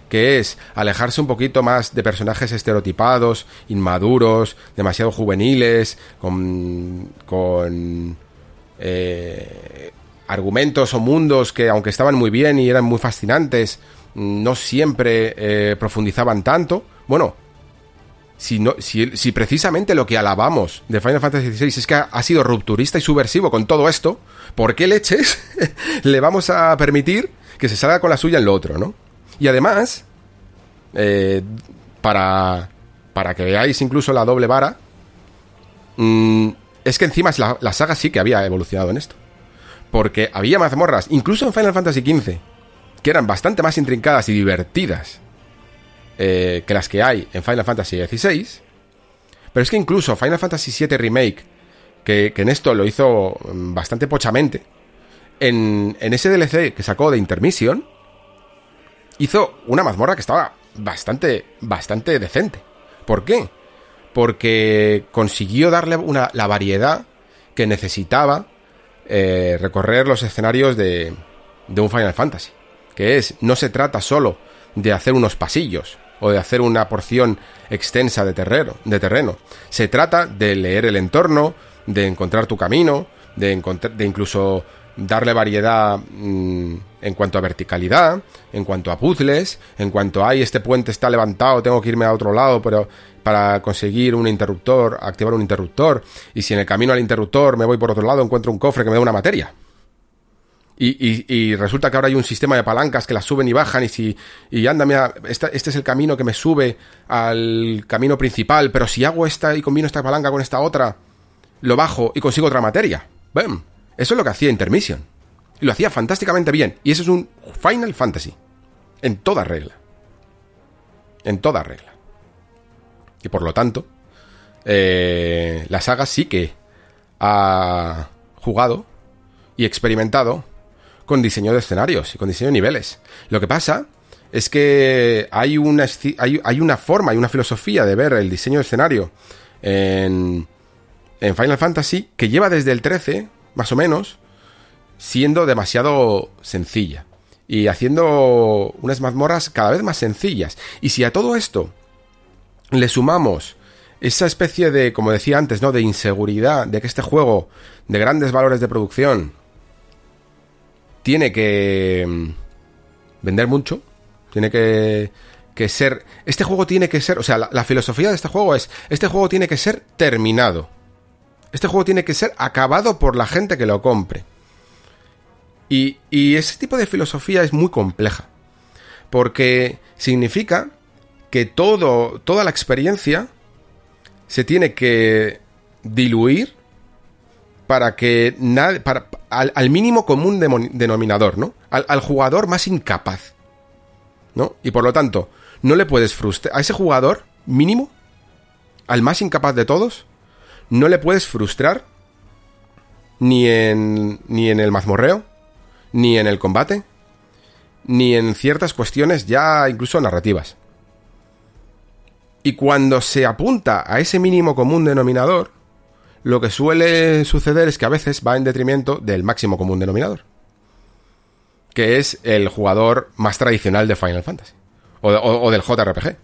que es alejarse un poquito más de personajes estereotipados, inmaduros, demasiado juveniles, con, con eh, argumentos o mundos que aunque estaban muy bien y eran muy fascinantes, no siempre eh, profundizaban tanto. Bueno, si, no, si, precisamente lo que alabamos de Final Fantasy XVI es que ha, sido rupturista y subversivo con todo esto, ¿por qué leches le vamos a permitir que se salga con la suya en lo otro, no? Y además, eh, para, para que veáis incluso la doble vara, mm, es que encima la, la saga sí que había evolucionado en esto. Porque había mazmorras, incluso en Final Fantasy XV, que eran bastante más intrincadas y divertidas eh, que las que hay en Final Fantasy XVI. Pero es que incluso Final Fantasy VII Remake, que, en esto lo hizo mm, bastante pochamente, en, en ese DLC que sacó de Intermission, hizo una mazmorra que estaba bastante, bastante decente. ¿Por qué? Porque consiguió darle una, la variedad que necesitaba eh, recorrer los escenarios de, de un Final Fantasy. Que es, no se trata solo de hacer unos pasillos o de hacer una porción extensa de terreno, de terreno. Se trata de leer el entorno, de encontrar tu camino, de, de incluso darle variedad mm, en cuanto a verticalidad, en cuanto a puzzles, en cuanto a, este puente está levantado, tengo que irme a otro lado, pero para conseguir un interruptor, activar un interruptor, y si en el camino al interruptor me voy por otro lado, encuentro un cofre que me da una materia. Y, resulta que ahora hay un sistema de palancas que las suben y bajan y si y anda, mira, este, es el camino que me sube al camino principal, pero si hago esta y combino esta palanca con esta otra, lo bajo y consigo otra materia. ¡Bam! Eso es lo que hacía Intermission. Y lo hacía fantásticamente bien. Y eso es un Final Fantasy. En toda regla. En toda regla. Y por lo tanto, eh, la saga sí que ha jugado y experimentado con diseño de escenarios y con diseño de niveles. Lo que pasa es que hay una, hay, una forma, hay una filosofía de ver el diseño de escenario en, en Final Fantasy que lleva desde el 13 más o menos, siendo demasiado sencilla. Y haciendo unas mazmorras cada vez más sencillas. Y si a todo esto le sumamos esa especie de, como decía antes, ¿no? De inseguridad, de que este juego, de grandes valores de producción, tiene que mm, vender mucho, tiene que, que ser... Este juego tiene que ser, o sea, la filosofía de este juego es, este juego tiene que ser terminado. Este juego tiene que ser acabado por la gente que lo compre. Y, ese tipo de filosofía es muy compleja. Porque significa que todo, toda la experiencia se tiene que diluir para que para, al, mínimo común denominador, ¿no? Al, al, jugador más incapaz. ¿no? Y por lo tanto, no le puedes frustrar a ese jugador mínimo, al más incapaz de todos, no le puedes frustrar ni en, ni en el mazmorreo, ni en el combate, ni en ciertas cuestiones ya incluso narrativas. Y cuando se apunta a ese mínimo común denominador, lo que suele suceder es que a veces va en detrimento del máximo común denominador, que es el jugador más tradicional de Final Fantasy, o, del JRPG,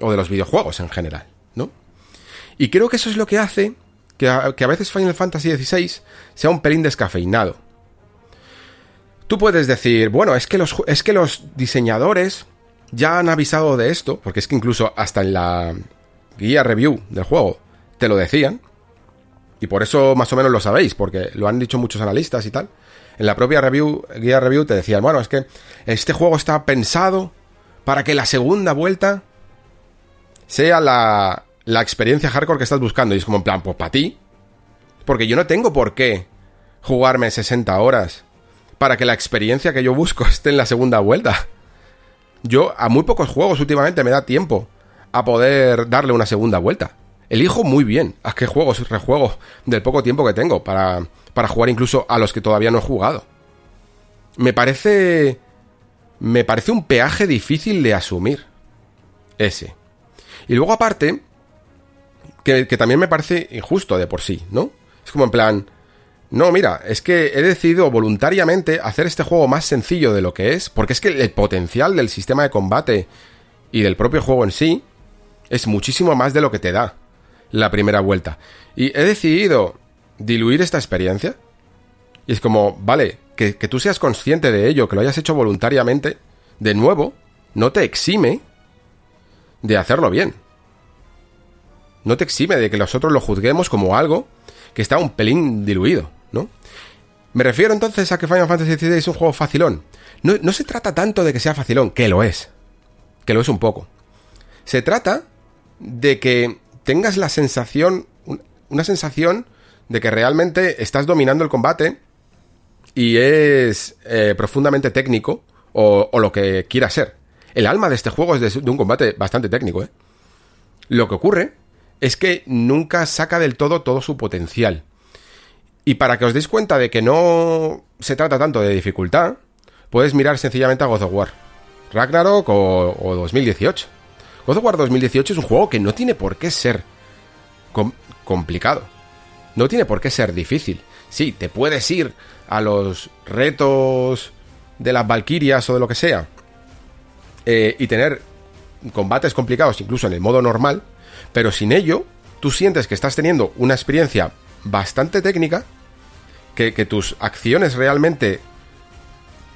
o de los videojuegos en general. Y creo que eso es lo que hace que a, veces Final Fantasy XVI sea un pelín descafeinado. Tú puedes decir, bueno, es que los, es que los diseñadores ya han avisado de esto, porque es que incluso hasta en la guía review del juego te lo decían, y por eso más o menos lo sabéis, porque lo han dicho muchos analistas y tal. En la propia review, guía review te decían, bueno, es que este juego está pensado para que la segunda vuelta sea la, la experiencia hardcore que estás buscando. Y es como en plan, pues para ti. Porque yo no tengo por qué jugarme 60 horas para que la experiencia que yo busco esté en la segunda vuelta. Yo a muy pocos juegos últimamente me da tiempo a poder darle una segunda vuelta. Elijo muy bien a qué juegos rejuego del poco tiempo que tengo para, para jugar incluso a los que todavía no he jugado. Me parece... Me parece un peaje difícil de asumir. Ese. Y luego aparte, que, también me parece injusto de por sí, ¿no? Es como en plan... No, mira, es que he decidido voluntariamente hacer este juego más sencillo de lo que es, porque es que el potencial del sistema de combate y del propio juego en sí es muchísimo más de lo que te da la primera vuelta. Y he decidido diluir esta experiencia. Y es como, vale, que, que tú seas consciente de ello, que lo hayas hecho voluntariamente, de nuevo, no te exime de hacerlo bien. No te exime de que nosotros lo juzguemos como algo que está un pelín diluido. ¿no? Me refiero entonces a que Final Fantasy XVI es un juego facilón. No, no se trata tanto de que sea facilón, que lo es. Que lo es un poco. Se trata de que tengas la sensación, una sensación de que realmente estás dominando el combate y es eh, profundamente técnico o, lo que quiera ser. El alma de este juego es de, de, un combate bastante técnico. ¿eh? Lo que ocurre es que nunca saca del todo todo su potencial. Y para que os deis cuenta de que no se trata tanto de dificultad, puedes mirar sencillamente a God of War, Ragnarok o, o 2018. God of War 2018 es un juego que no tiene por qué ser com complicado. No tiene por qué ser difícil. Sí, te puedes ir a los retos de las Valkyrias o de lo que sea eh, y tener combates complicados incluso en el modo normal, pero sin ello tú sientes que estás teniendo una experiencia bastante técnica, que, tus acciones realmente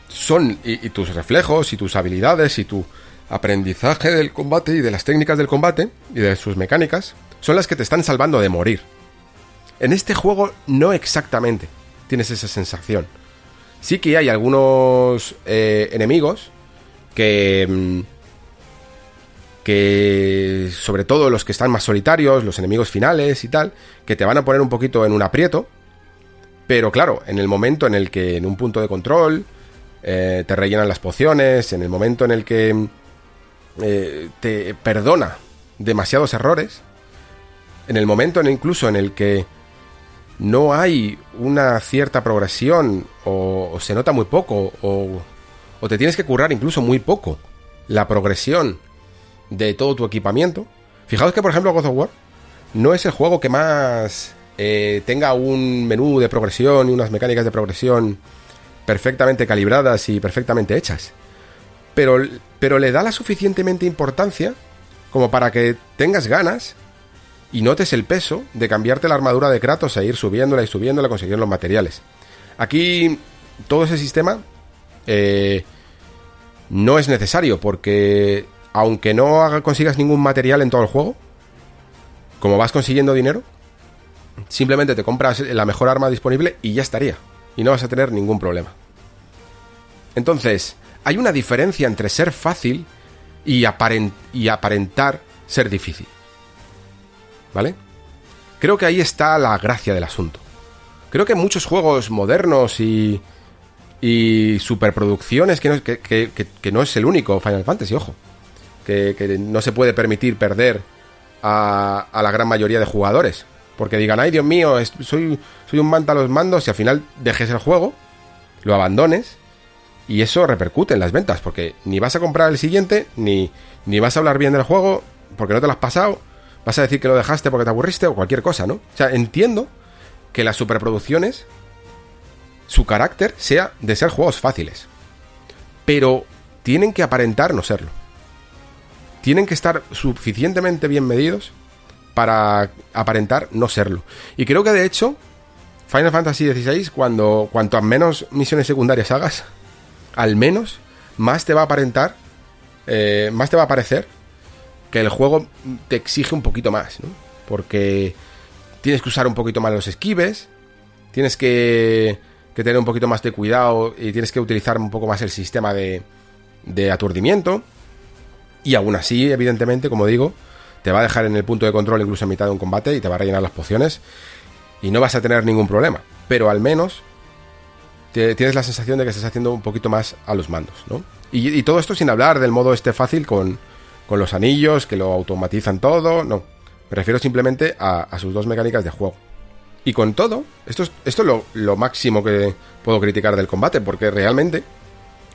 son, y, tus reflejos, y tus habilidades, y tu aprendizaje del combate, y de las técnicas del combate, y de sus mecánicas, son las que te están salvando de morir. En este juego no exactamente tienes esa sensación. Sí que hay algunos eh, enemigos que... Mm, que sobre todo los que están más solitarios, los enemigos finales y tal, que te van a poner un poquito en un aprieto, pero claro, en el momento en el que en un punto de control eh, te rellenan las pociones, en el momento en el que eh, te perdona demasiados errores, en el momento en incluso en el que no hay una cierta progresión o, o se nota muy poco o, o te tienes que currar incluso muy poco la progresión de todo tu equipamiento. Fijaos que, por ejemplo, God of War no es el juego que más eh, tenga un menú de progresión y unas mecánicas de progresión perfectamente calibradas y perfectamente hechas. Pero, pero le da la suficientemente importancia como para que tengas ganas y notes el peso de cambiarte la armadura de Kratos e ir subiéndola y subiéndola, conseguir los materiales. Aquí todo ese sistema eh, no es necesario porque aunque no consigas ningún material en todo el juego, como vas consiguiendo dinero, simplemente te compras la mejor arma disponible y ya estaría. Y no vas a tener ningún problema. Entonces, hay una diferencia entre ser fácil y, aparent y aparentar ser difícil. ¿Vale? Creo que ahí está la gracia del asunto. Creo que muchos juegos modernos y, y superproducciones, que no, que no es el único Final Fantasy, ojo. Que, no se puede permitir perder a, a, la gran mayoría de jugadores. Porque digan, ay Dios mío, soy, soy un manta a los mandos y al final dejes el juego, lo abandones y eso repercute en las ventas. Porque ni vas a comprar el siguiente, ni, ni vas a hablar bien del juego porque no te lo has pasado, vas a decir que lo dejaste porque te aburriste o cualquier cosa, ¿no? O sea, entiendo que las superproducciones su carácter sea de ser juegos fáciles. Pero tienen que aparentar no serlo. Tienen que estar suficientemente bien medidos para aparentar no serlo. Y creo que de hecho, Final Fantasy XVI, cuando cuanto menos misiones secundarias hagas, al menos más te va a aparentar, eh, más te va a parecer que el juego te exige un poquito más, ¿no? Porque tienes que usar un poquito más los esquives, tienes que que tener un poquito más de cuidado y tienes que utilizar un poco más el sistema de, de aturdimiento. Y aún así, evidentemente, como digo, te va a dejar en el punto de control incluso en mitad de un combate y te va a rellenar las pociones y no vas a tener ningún problema. Pero al menos te, tienes la sensación de que estás haciendo un poquito más a los mandos, ¿no? Y, todo esto sin hablar del modo este fácil con, con, los anillos, que lo automatizan todo, no. Me refiero simplemente a, sus dos mecánicas de juego. Y con todo, esto es, esto lo, lo, máximo que puedo criticar del combate, porque realmente,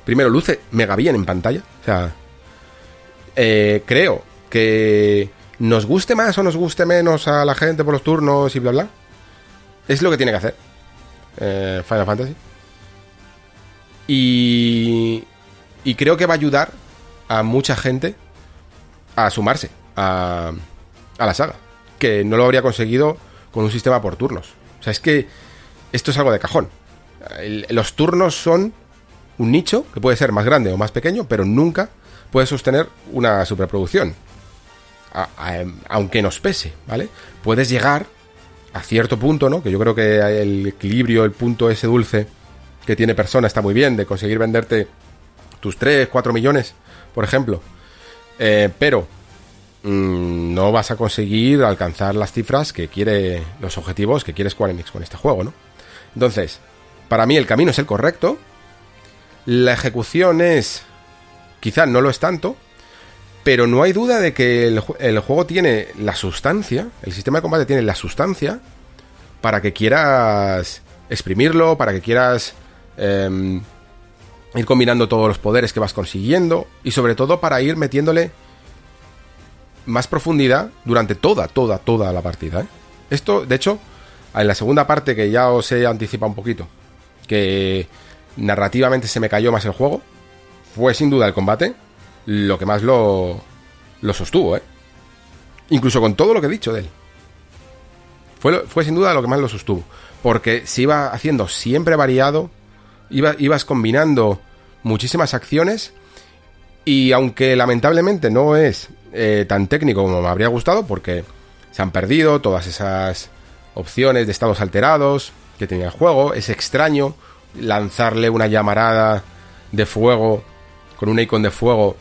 primero, luce mega bien en pantalla. O sea, eh, creo que nos guste más o nos guste menos a la gente por los turnos y bla bla, es lo que tiene que hacer eh, Final Fantasy. Y, y creo que va a ayudar a mucha gente a sumarse a, a la saga, que no lo habría conseguido con un sistema por turnos. O sea, es que esto es algo de cajón. los turnos son un nicho que puede ser más grande o más pequeño, pero nunca puede sostener una superproducción. aunque nos pese, ¿vale? Puedes llegar a cierto punto, ¿no? Que yo creo que el equilibrio, el punto ese dulce que tiene persona está muy bien, de conseguir venderte tus 3, 4 millones, por ejemplo. Eh, pero Mm, no vas a conseguir alcanzar las cifras que quiere, los objetivos que quiere Square Enix con este juego, ¿no? Entonces, para mí el camino es el correcto, la ejecución es, quizá no lo es tanto, pero no hay duda de que el, juego tiene la sustancia, el sistema de combate tiene la sustancia para que quieras exprimirlo, para que quieras em, ir combinando todos los poderes que vas consiguiendo y sobre todo para ir metiéndole más profundidad durante toda, toda, toda la partida. ¿eh? Esto, de hecho, en la segunda parte que ya os he anticipado un poquito, que narrativamente se me cayó más el juego, fue sin duda el combate lo que más lo, lo sostuvo, ¿eh? Incluso con todo lo que he dicho de él. Fue, fue sin duda lo que más lo sostuvo. Porque se iba haciendo siempre variado, iba, ibas combinando muchísimas acciones y aunque lamentablemente no es eh, tan técnico como me habría gustado, porque se han perdido todas esas opciones de estados alterados que tenía el juego, es extraño lanzarle una llamarada de fuego con un icon de fuego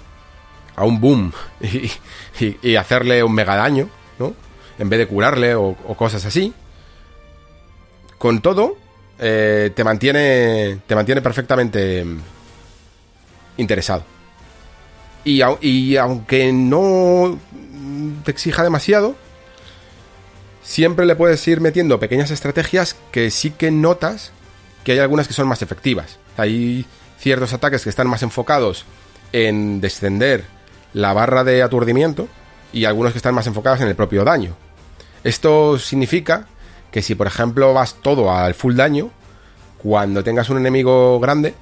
a un boom y, hacerle un mega daño, ¿no? En vez de curarle o, cosas así. Con todo, eh, te mantiene. Te mantiene perfectamente interesado. Y, aunque no te exija demasiado, siempre le puedes ir metiendo pequeñas estrategias que sí que notas que hay algunas que son más efectivas. Hay ciertos ataques que están más enfocados en descender la barra de aturdimiento y algunos que están más enfocados en el propio daño. Esto significa que si por ejemplo vas todo al full daño, cuando tengas un enemigo grande,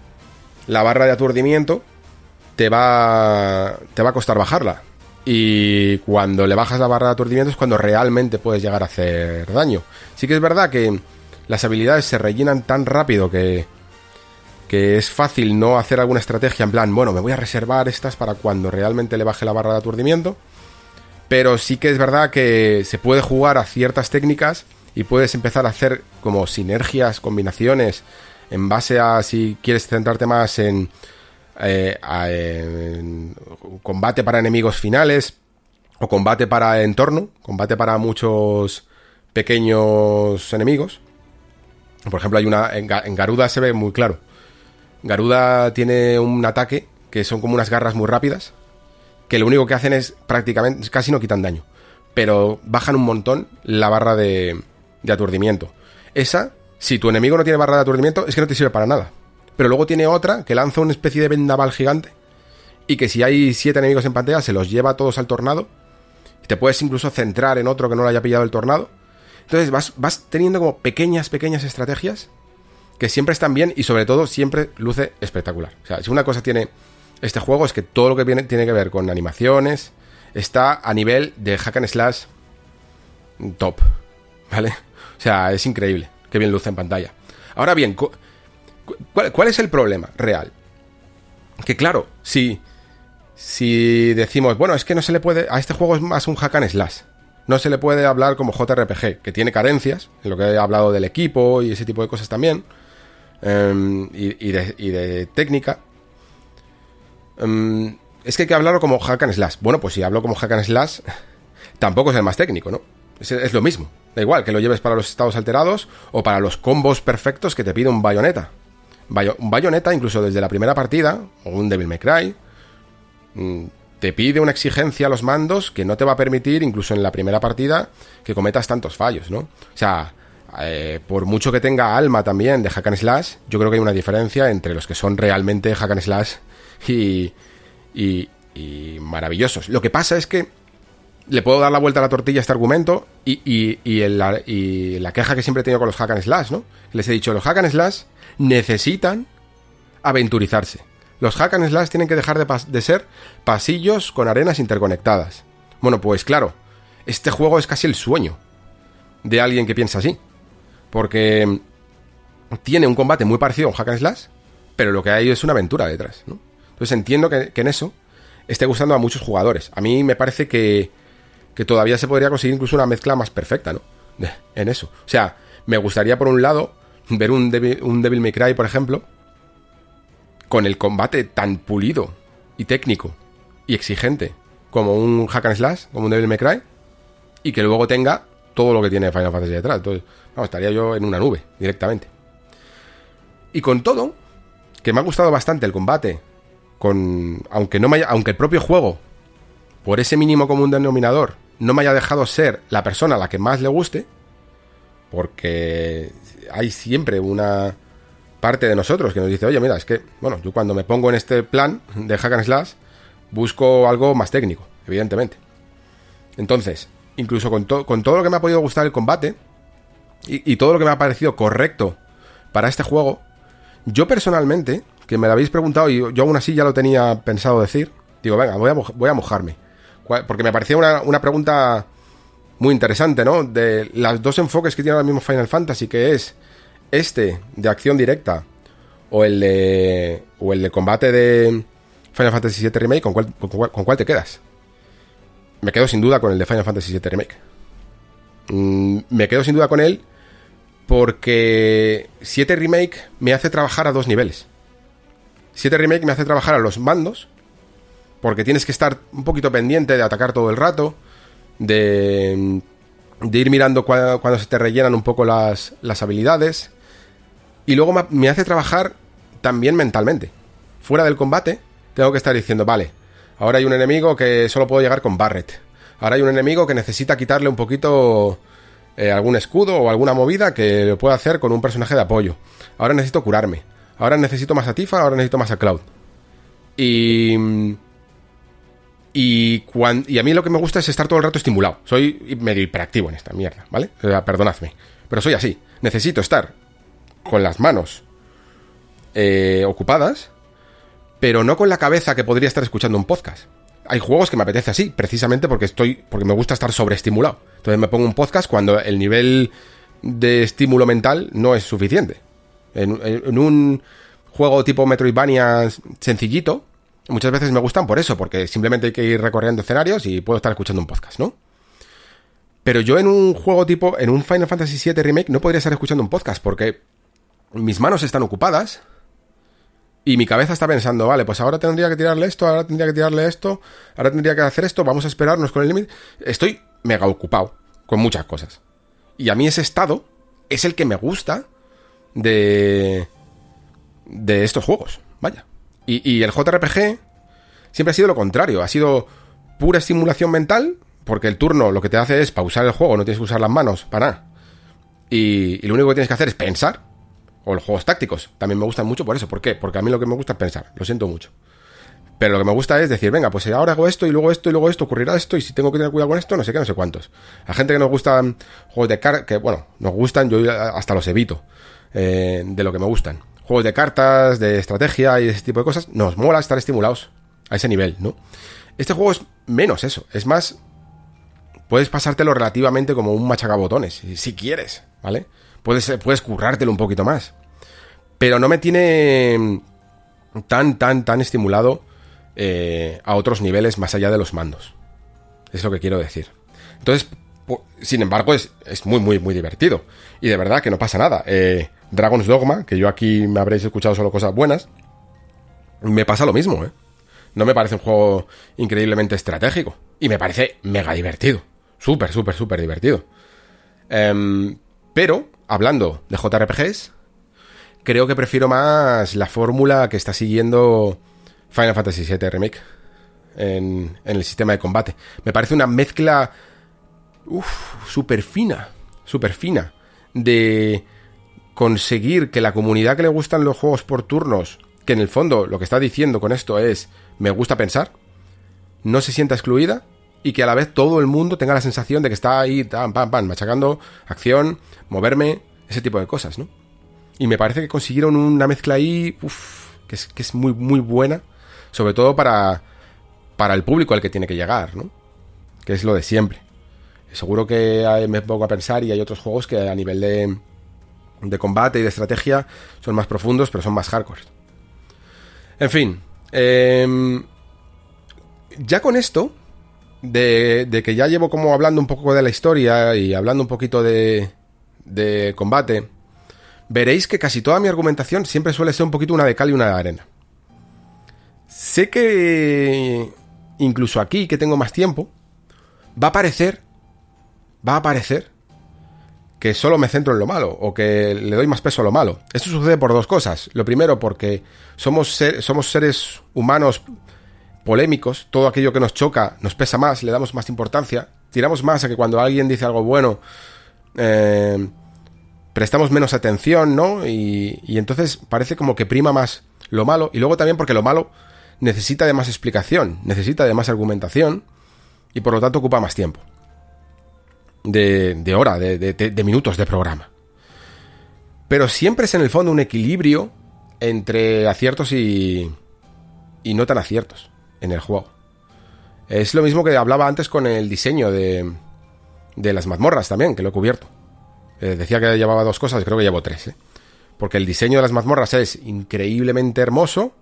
la barra de aturdimiento te va, te va a costar bajarla. Y cuando le bajas la barra de aturdimiento es cuando realmente puedes llegar a hacer daño. Sí que es verdad que las habilidades se rellenan tan rápido que, que es fácil no hacer alguna estrategia en plan, bueno, me voy a reservar estas para cuando realmente le baje la barra de aturdimiento. Pero sí que es verdad que se puede jugar a ciertas técnicas y puedes empezar a hacer como sinergias, combinaciones, en base a si quieres centrarte más en eh, combate para enemigos finales o combate para entorno, combate para muchos pequeños enemigos. Por ejemplo, hay una en, Garuda se ve muy claro. Garuda tiene un ataque que son como unas garras muy rápidas, que lo único que hacen es prácticamente, casi no quitan daño, pero bajan un montón la barra de, de aturdimiento. Esa, si tu enemigo no tiene barra de aturdimiento, es que no te sirve para nada. Pero luego tiene otra que lanza una especie de vendaval gigante y que si hay siete enemigos en pantalla se los lleva todos al tornado. Te puedes incluso centrar en otro que no lo haya pillado el tornado. Entonces vas, vas teniendo como pequeñas, pequeñas estrategias que siempre están bien y sobre todo siempre luce espectacular. O sea, si una cosa tiene este juego es que todo lo que tiene que ver con animaciones está a nivel de hack and slash top. ¿Vale? O sea, es increíble que bien luce en pantalla. Ahora bien, ¿cuál, cuál es el problema real? Que claro, si, si decimos, bueno, es que no se le puede, a este juego es más un hack and slash. No se le puede hablar como JRPG, que tiene carencias, en lo que he hablado del equipo y ese tipo de cosas también, em, y, de, técnica. Em, es que hay que hablarlo como hack and slash. Bueno, pues si hablo como hack and slash, tampoco es el más técnico, ¿no? Es, lo mismo. Da igual que lo lleves para los estados alterados o para los combos perfectos que te pide un bayoneta. un bayoneta, incluso desde la primera partida, o un Devil May Cry, mm, te pide una exigencia a los mandos que no te va a permitir, incluso en la primera partida, que cometas tantos fallos, ¿no? O sea, eh, por mucho que tenga alma también de hack and slash, yo creo que hay una diferencia entre los que son realmente hack and slash y, y, y maravillosos. Lo que pasa es que le puedo dar la vuelta a la tortilla a este argumento y, y, la, queja que siempre he tenido con los hack and slash, ¿no? Les he dicho, los hack and slash necesitan aventurizarse. Los hack and slash tienen que dejar de, de ser pasillos con arenas interconectadas. Bueno, pues claro, este juego es casi el sueño de alguien que piensa así. Porque tiene un combate muy parecido a un hack and slash, pero lo que hay es una aventura detrás, ¿no? Entonces entiendo que, en eso esté gustando a muchos jugadores. A mí me parece que que todavía se podría conseguir incluso una mezcla más perfecta, ¿no? en eso. O sea, me gustaría por un lado ver un Devil, un Devil May Cry, por ejemplo, con el combate tan pulido y técnico y exigente como un hack and slash, como un Devil May Cry, y que luego tenga todo lo que tiene Final Fantasy detrás. Entonces, vamos, estaría yo en una nube directamente. Y con todo, que me ha gustado bastante el combate, con aunque no me aunque el propio juego por ese mínimo común denominador no me haya dejado ser la persona a la que más le guste, porque hay siempre una parte de nosotros que nos dice, oye, mira, es que, bueno, yo cuando me pongo en este plan de hack and slash, busco algo más técnico, evidentemente. Entonces, incluso con, con todo lo que me ha podido gustar el combate, y, todo lo que me ha parecido correcto para este juego, yo personalmente, que me lo habéis preguntado y yo aún así ya lo tenía pensado decir, digo, venga, voy a, voy a mojarme. Porque me parecía una, pregunta muy interesante, ¿no? De los dos enfoques que tiene ahora mismo Final Fantasy, que es este de acción directa o el de, o el de combate de Final Fantasy VII Remake, ¿con cuál, con, cuál, te quedas? Me quedo sin duda con el de Final Fantasy VII Remake. Mm, me quedo sin duda con él porque 7 Remake me hace trabajar a dos niveles. 7 Remake me hace trabajar a los mandos porque tienes que estar un poquito pendiente de atacar todo el rato, de, de ir mirando cuando, se te rellenan un poco las, las habilidades. Y luego me hace trabajar también mentalmente. Fuera del combate, tengo que estar diciendo, vale, ahora hay un enemigo que solo puedo llegar con Barret. Ahora hay un enemigo que necesita quitarle un poquito eh, algún escudo o alguna movida que lo pueda hacer con un personaje de apoyo. Ahora necesito curarme. Ahora necesito más a Tifa, ahora necesito más a Cloud. Y y, y a mí lo que me gusta es estar todo el rato estimulado. Soy medio hiperactivo en esta mierda, ¿vale? perdonadme. Pero soy así. Necesito estar con las manos eh, ocupadas, pero no con la cabeza que podría estar escuchando un podcast. Hay juegos que me apetece así, precisamente porque estoy. porque me gusta estar sobreestimulado. Entonces me pongo un podcast cuando el nivel de estímulo mental no es suficiente. en un juego tipo Metroidvania sencillito, muchas veces me gustan por eso, porque simplemente hay que ir recorriendo escenarios y puedo estar escuchando un podcast, ¿no? Pero yo en un juego tipo, en un Final Fantasy VII Remake, no podría estar escuchando un podcast, porque mis manos están ocupadas y mi cabeza está pensando, vale, pues ahora tendría que tirarle esto, ahora tendría que tirarle esto, ahora tendría que hacer esto, vamos a esperarnos con el límite. Estoy mega ocupado con muchas cosas. Y a mí ese estado es el que me gusta de de estos juegos, vaya. Y, el JRPG siempre ha sido lo contrario, ha sido pura estimulación mental, porque el turno lo que te hace es pausar el juego, no tienes que usar las manos para nada. Y lo único que tienes que hacer es pensar, o los juegos tácticos, también me gustan mucho por eso. ¿Por qué? Porque a mí lo que me gusta es pensar, lo siento mucho. Pero lo que me gusta es decir, venga, pues ahora hago esto y luego esto y luego esto, ocurrirá esto y si tengo que tener cuidado con esto, no sé qué, no sé cuántos. A gente que nos gustan juegos de cartas, que bueno, nos gustan, yo hasta los evito eh, de lo que me gustan. Juegos de cartas, de estrategia y ese tipo de cosas, nos mola estar estimulados a ese nivel, ¿no? Este juego es menos eso, es más, puedes pasártelo relativamente como un machacabotones, si, si quieres, ¿vale? Puedes, puedes currártelo un poquito más. Pero no me tiene tan, tan, tan estimulado eh, a otros niveles más allá de los mandos. Es lo que quiero decir. Entonces, sin embargo, es, es, muy, muy, muy divertido. Y de verdad que no pasa nada. Eh, Dragon's Dogma, que yo aquí me habréis escuchado solo cosas buenas, me pasa lo mismo, ¿eh? No me parece un juego increíblemente estratégico. Y me parece mega divertido. Súper, súper, súper divertido. Eh, pero, hablando de JRPGs, creo que prefiero más la fórmula que está siguiendo Final Fantasy VII Remake en, el sistema de combate. Me parece una mezcla súper fina, súper fina, de conseguir que la comunidad que le gustan los juegos por turnos, que en el fondo lo que está diciendo con esto es me gusta pensar, no se sienta excluida y que a la vez todo el mundo tenga la sensación de que está ahí, pam, pam, pam, machacando, acción, moverme, ese tipo de cosas, ¿no? Y me parece que consiguieron una mezcla ahí, que, es, que es muy, muy buena sobre todo para, para el público al que tiene que llegar, ¿no? Que es lo de siempre. Seguro que me pongo a pensar y hay otros juegos que a nivel de, de combate y de estrategia son más profundos, pero son más hardcore. En fin, eh, ya con esto, de, que ya llevo como hablando un poco de la historia y hablando un poquito de, de combate, veréis que casi toda mi argumentación siempre suele ser un poquito una de cal y una de arena. Sé que incluso aquí, que tengo más tiempo, va a parecer, va a parecer que solo me centro en lo malo o que le doy más peso a lo malo. Esto sucede por dos cosas. Lo primero, porque somos, somos seres humanos polémicos, todo aquello que nos choca nos pesa más, le damos más importancia, tiramos más a que cuando alguien dice algo bueno, eh, prestamos menos atención, ¿no? Y, entonces parece como que prima más lo malo, y luego también porque lo malo necesita de más explicación, necesita de más argumentación y por lo tanto ocupa más tiempo. De, de hora, de, de, minutos de programa. Pero siempre es en el fondo un equilibrio entre aciertos y no tan aciertos en el juego. Es lo mismo que hablaba antes con el diseño de, de las mazmorras también, que lo he cubierto. Eh, decía que llevaba dos cosas, creo que llevo tres. ¿eh? Porque el diseño de las mazmorras es increíblemente hermoso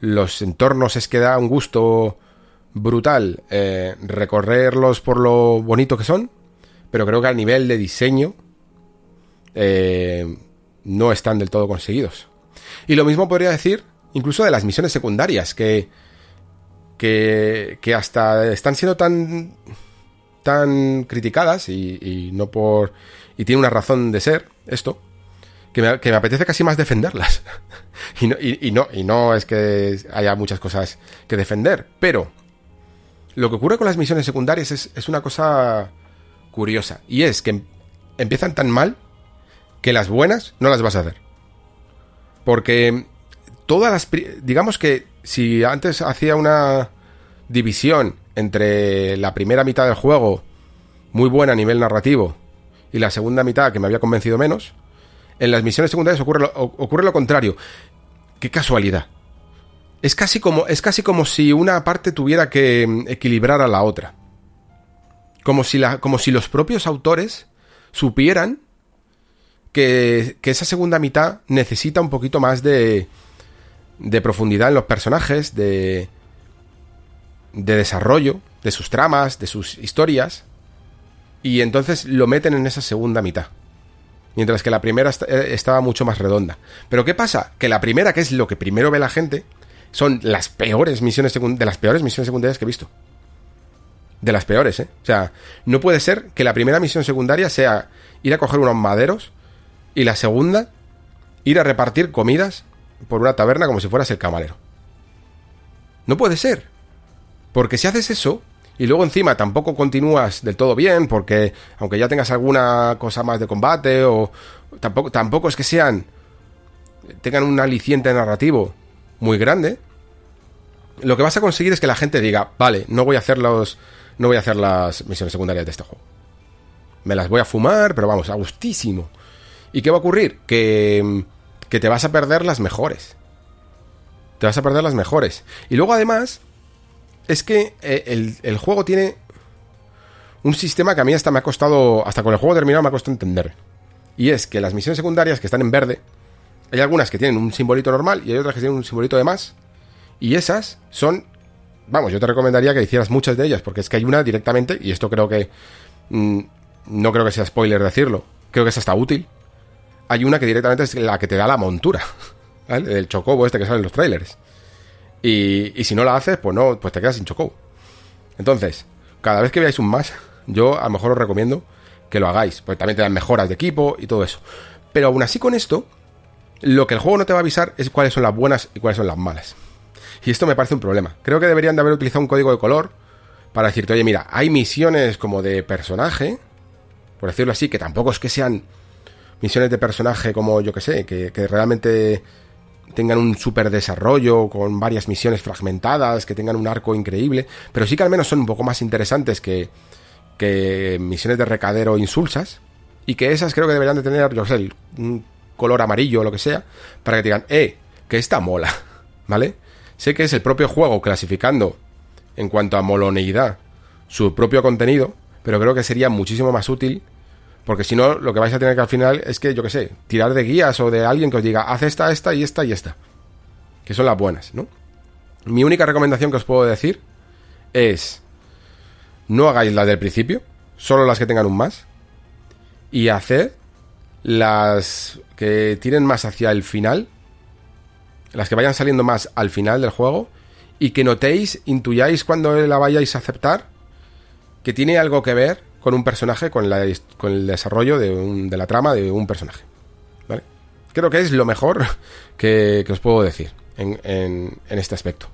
los entornos es que da un gusto brutal eh, recorrerlos por lo bonito que son, pero creo que a nivel de diseño eh, no están del todo conseguidos. Y lo mismo podría decir incluso de las misiones secundarias, que, que, que hasta están siendo tan, tan criticadas y, no por... y tiene una razón de ser esto, que me, que me apetece casi más defenderlas. y, no, y, y no es que haya muchas cosas que defender, pero lo que ocurre con las misiones secundarias es, es una cosa curiosa. Y es que empiezan tan mal que las buenas no las vas a hacer. Porque todas las... Digamos que si antes hacía una división entre la primera mitad del juego muy buena a nivel narrativo y la segunda mitad que me había convencido menos, en las misiones secundarias ocurre lo, ocurre lo contrario. Qué casualidad. Es casi, como, es casi como si una parte tuviera que mm, equilibrar a la otra. Como si, la, como si los propios autores supieran que, que, esa segunda mitad necesita un poquito más de, de profundidad en los personajes, de, de desarrollo, de sus tramas, de sus historias, y entonces lo meten en esa segunda mitad mientras que la primera eh, estaba mucho más redonda. Pero ¿qué pasa? Que la primera, que es lo que primero ve la gente, son las peores misiones de las peores misiones secundarias que he visto. De las peores, ¿eh? O sea, no puede ser que la primera misión secundaria sea ir a coger unos maderos y la segunda ir a repartir comidas por una taberna como si fueras el camarero. No puede ser. Porque si haces eso, y luego encima tampoco continúas del todo bien, porque aunque ya tengas alguna cosa más de combate, o tampoco, tampoco es que sean. tengan un aliciente narrativo muy grande. Lo que vas a conseguir es que la gente diga, vale, no voy a hacer los. No voy a hacer las misiones secundarias de este juego. Me las voy a fumar, pero vamos, a gustísimo. ¿Y qué va a ocurrir? Que. Que te vas a perder las mejores. Te vas a perder las mejores. Y luego además, es que eh, el, juego tiene un sistema que a mí hasta me ha costado, hasta con el juego terminado me ha costado entender. Y es que las misiones secundarias que están en verde, hay algunas que tienen un simbolito normal y hay otras que tienen un simbolito de más. Y esas son, vamos, yo te recomendaría que hicieras muchas de ellas, porque es que hay una directamente, y esto creo que, mm, no creo que sea spoiler decirlo, creo que es hasta útil. Hay una que directamente es la que te da la montura, ¿vale? El chocobo este que sale en los trailers. Y, si no la haces, pues no, pues te quedas sin choco. Entonces, cada vez que veáis un más, yo a lo mejor os recomiendo que lo hagáis, porque también te dan mejoras de equipo y todo eso. Pero aún así con esto, lo que el juego no te va a avisar es cuáles son las buenas y cuáles son las malas. Y esto me parece un problema. Creo que deberían de haber utilizado un código de color para decirte, oye, mira, hay misiones como de personaje, por decirlo así, que tampoco es que sean misiones de personaje como yo que sé, que, realmente tengan un super desarrollo con varias misiones fragmentadas, que tengan un arco increíble, pero sí que al menos son un poco más interesantes que, que misiones de recadero insulsas, y que esas creo que deberían de tener, yo sé, un color amarillo o lo que sea, para que digan, eh, que esta mola, ¿vale? Sé que es el propio juego clasificando en cuanto a moloneidad su propio contenido, pero creo que sería muchísimo más útil porque si no, lo que vais a tener que al final es que, yo qué sé, tirar de guías o de alguien que os diga, haz esta, esta y esta y esta. Que son las buenas, ¿no? Mi única recomendación que os puedo decir es, no hagáis las del principio, solo las que tengan un más. Y haced las que tiren más hacia el final, las que vayan saliendo más al final del juego, y que notéis, intuyáis cuando la vayáis a aceptar, que tiene algo que ver con un personaje, con, la, con el desarrollo de, la trama de un personaje. ¿Vale? Creo que es lo mejor que, os puedo decir en, este aspecto.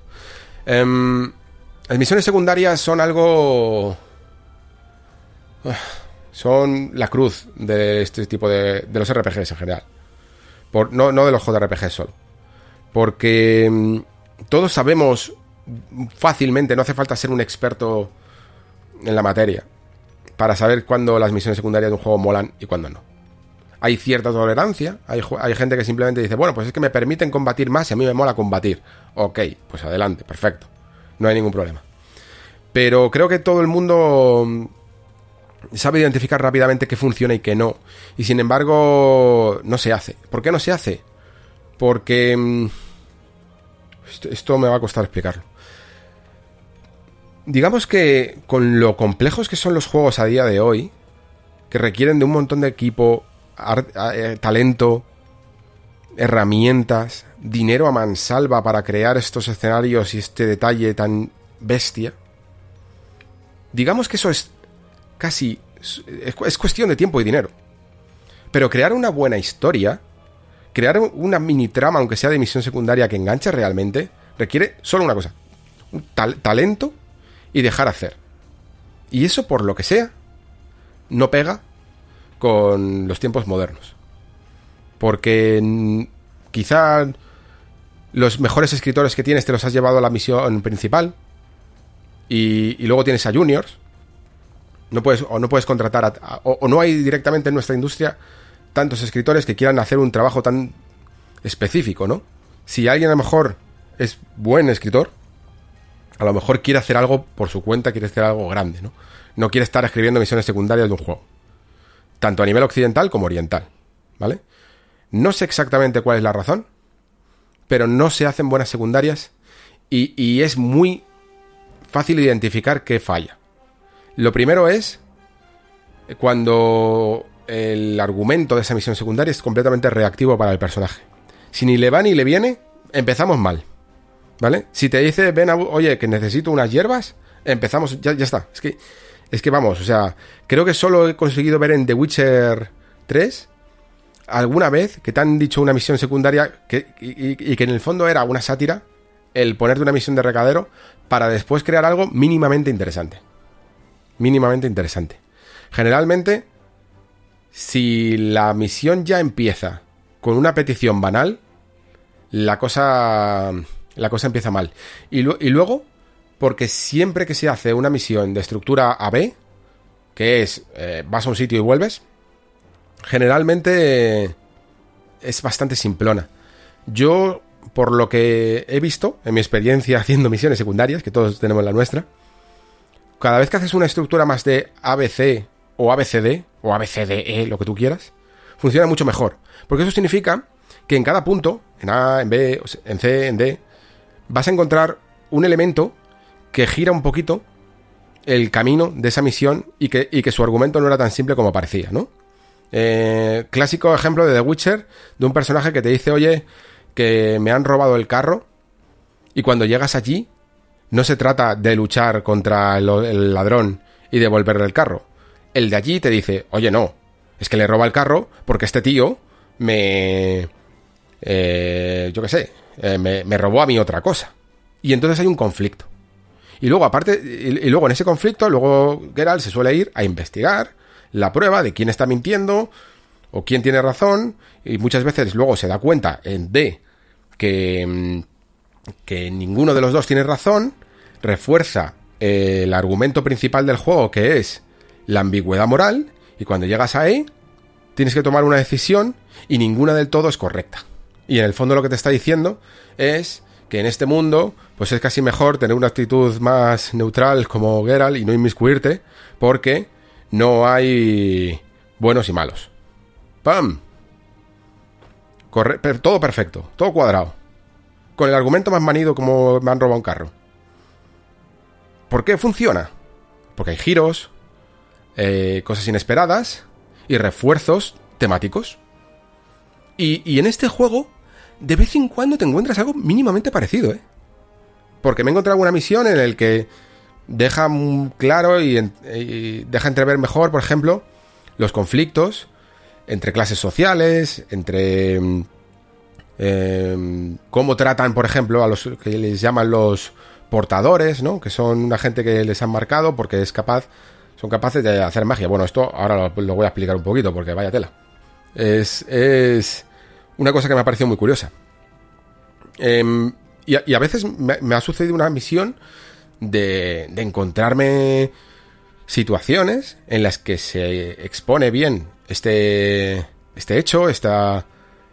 Em, las misiones secundarias son algo... Ah, son la cruz de este tipo de, de los RPGs en general. Por, no, no de los JRPGs solo. Porque em, todos sabemos fácilmente, no hace falta ser un experto en la materia para saber cuándo las misiones secundarias de un juego molan y cuándo no. Hay cierta tolerancia, hay, gente que simplemente dice, bueno, pues es que me permiten combatir más y a mí me mola combatir. Ok, pues adelante, perfecto, no hay ningún problema. Pero creo que todo el mundo mm, sabe identificar rápidamente qué funciona y qué no. Y sin embargo, no se hace. ¿Por qué no se hace? Porque... Mm, esto me va a costar explicarlo digamos que con lo complejos que son los juegos a día de hoy, que requieren de un montón de equipo, eh, talento, herramientas, dinero a mansalva para crear estos escenarios y este detalle tan bestia, digamos que eso es casi... es cuestión de tiempo y dinero. Pero crear una buena historia, crear una mini trama, aunque sea de misión secundaria, que enganche realmente, requiere solo una cosa. Un talento y dejar hacer. Y eso, por lo que sea, no pega con los tiempos modernos. Porque quizá los mejores escritores que tienes te los has llevado a la misión principal y, luego tienes a juniors. No puedes, o no puedes contratar a, o no hay directamente en nuestra industria tantos escritores que quieran hacer un trabajo tan específico, ¿no? Si alguien a lo mejor es buen escritor, a lo mejor quiere hacer algo por su cuenta, quiere hacer algo grande, ¿no? No quiere estar escribiendo misiones secundarias de un juego. Tanto a nivel occidental como oriental, ¿vale? No sé exactamente cuál es la razón, pero no se hacen buenas secundarias y, es muy fácil identificar qué falla. Lo primero es cuando el argumento de esa misión secundaria es completamente reactivo para el personaje. Si ni le va ni le viene, empezamos mal. ¿Vale? Si te dice, ven, oye, que necesito unas hierbas, empezamos, ya, ya está. Es que, es que vamos, o sea, creo que solo he conseguido ver en The Witcher 3 alguna vez que te han dicho una misión secundaria que, y, que en el fondo era una sátira el ponerte una misión de recadero para después crear algo mínimamente interesante. Mínimamente interesante. Generalmente, si la misión ya empieza con una petición banal, la cosa, la cosa empieza mal. Y, luego, porque siempre que se hace una misión de estructura AB, que es eh, vas a un sitio y vuelves, generalmente es bastante simplona. Yo, por lo que he visto en mi experiencia haciendo misiones secundarias, que todos tenemos la nuestra, cada vez que haces una estructura más de ABC o ABCD, o ABCDE, lo que tú quieras, funciona mucho mejor. Porque eso significa que en cada punto, en A, en B, en C, en D, vas a encontrar un elemento que gira un poquito el camino de esa misión y que, y que su argumento no era tan simple como parecía, ¿no? Eh, clásico ejemplo de The Witcher, de un personaje que te dice, oye, que me han robado el carro, y cuando llegas allí, no se trata de luchar contra el, ladrón y devolverle el carro. El de allí te dice, oye, no, es que le roba el carro porque este tío me... Eh, yo qué sé, eh, me, robó a mí otra cosa. Y entonces hay un conflicto. Y luego, aparte, y, luego en ese conflicto, luego Geralt se suele ir a investigar la prueba de quién está mintiendo o quién tiene razón. Y muchas veces luego se da cuenta en D que, mm, que ninguno de los dos tiene razón. Refuerza eh, el argumento principal del juego, que es la ambigüedad moral. Y cuando llegas a E, tienes que tomar una decisión y ninguna del todo es correcta. Y en el fondo lo que te está diciendo es que en este mundo, pues es casi mejor tener una actitud más neutral como Geralt y no inmiscuirte, porque no hay buenos y malos. ¡Pam! Todo perfecto, todo cuadrado. Con el argumento más manido como me han robado un carro. ¿Por qué funciona? Porque hay giros, eh, cosas inesperadas y refuerzos temáticos. Y, y en este juego de vez en cuando te encuentras algo mínimamente parecido, ¿eh? Porque me he encontrado alguna misión en el que deja claro y, deja entrever mejor, por ejemplo, los conflictos entre clases sociales, entre em, cómo tratan, por ejemplo, a los que les llaman los portadores, ¿no? Que son una gente que les han marcado porque es capaz, son capaces de hacer magia. Bueno, esto ahora lo, lo voy a explicar un poquito porque vaya tela. Es, es, una cosa que me ha parecido muy curiosa. Em, y, a, veces me, ha sucedido una misión de, encontrarme situaciones en las que se expone bien este, este hecho, esta,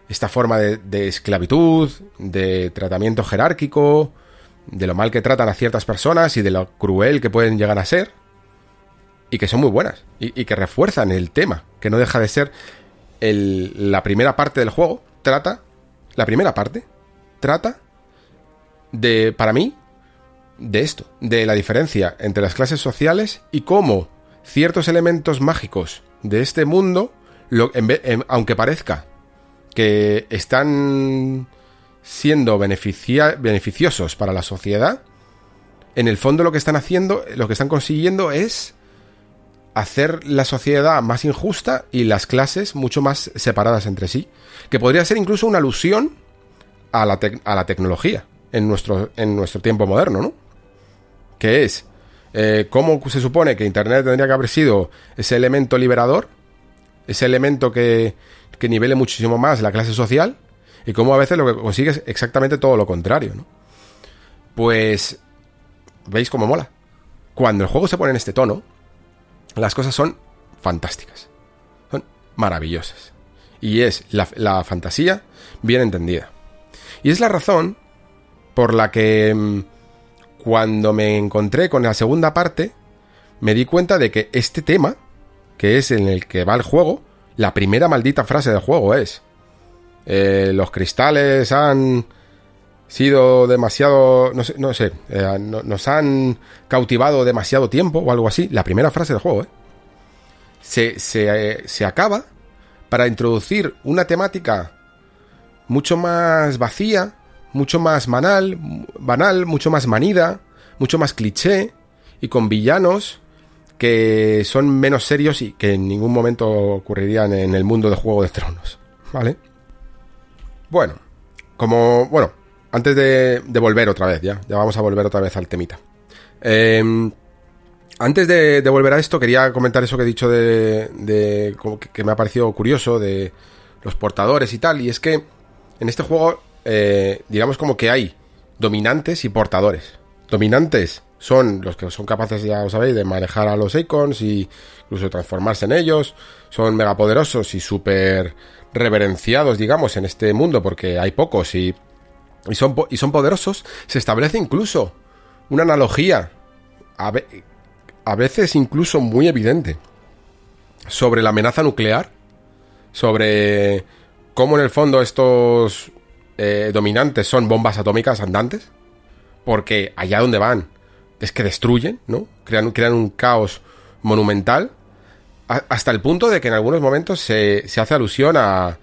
esta forma de, esclavitud, de tratamiento jerárquico, de lo mal que tratan a ciertas personas y de lo cruel que pueden llegar a ser, y que son muy buenas, y, que refuerzan el tema, que no deja de ser la primera parte del juego, trata, la primera parte, trata de, para mí, de esto, de la diferencia entre las clases sociales y cómo ciertos elementos mágicos de este mundo, lo, aunque parezca que están siendo beneficiosos para la sociedad, en el fondo lo que están haciendo, lo que están consiguiendo es hacer la sociedad más injusta y las clases mucho más separadas entre sí. Que podría ser incluso una alusión a la, a la tecnología en nuestro, en nuestro tiempo moderno, ¿no? Que es eh, cómo se supone que Internet tendría que haber sido ese elemento liberador, ese elemento que, que nivele muchísimo más la clase social, y cómo a veces lo que consigue es exactamente todo lo contrario, ¿no? Pues veis cómo mola. Cuando el juego se pone en este tono, las cosas son fantásticas. Son maravillosas. Y es la, fantasía bien entendida. Y es la razón por la que mm, cuando me encontré con la segunda parte, me di cuenta de que este tema, que es en el que va el juego, la primera maldita frase del juego es, eh, los cristales han sido demasiado, no sé, no sé eh, nos han cautivado demasiado tiempo o algo así. La primera frase del juego, ¿eh? Se, se, se acaba para introducir una temática mucho más vacía, mucho más banal, banal, mucho más manida, mucho más cliché y con villanos que son menos serios y que en ningún momento ocurrirían en el mundo de Juego de Tronos. ¿vale? Bueno, como, bueno, antes de, volver otra vez, ya, ya vamos a volver otra vez al temita. Em, antes de, volver a esto, quería comentar eso que he dicho de, que, me ha parecido curioso de los portadores y tal, y es que en este juego, eh, digamos como que hay dominantes y portadores. Dominantes son los que son capaces, ya os sabéis, de manejar a los icons y incluso transformarse en ellos. Son megapoderosos y súper reverenciados, digamos, en este mundo porque hay pocos y, y, son, y son poderosos. Se establece incluso una analogía, a, a veces incluso muy evidente, sobre la amenaza nuclear, sobre cómo en el fondo estos eh, dominantes son bombas atómicas andantes, porque allá donde van es que destruyen, ¿no? Crean, crean un caos monumental, hasta el punto de que en algunos momentos se, se hace alusión a,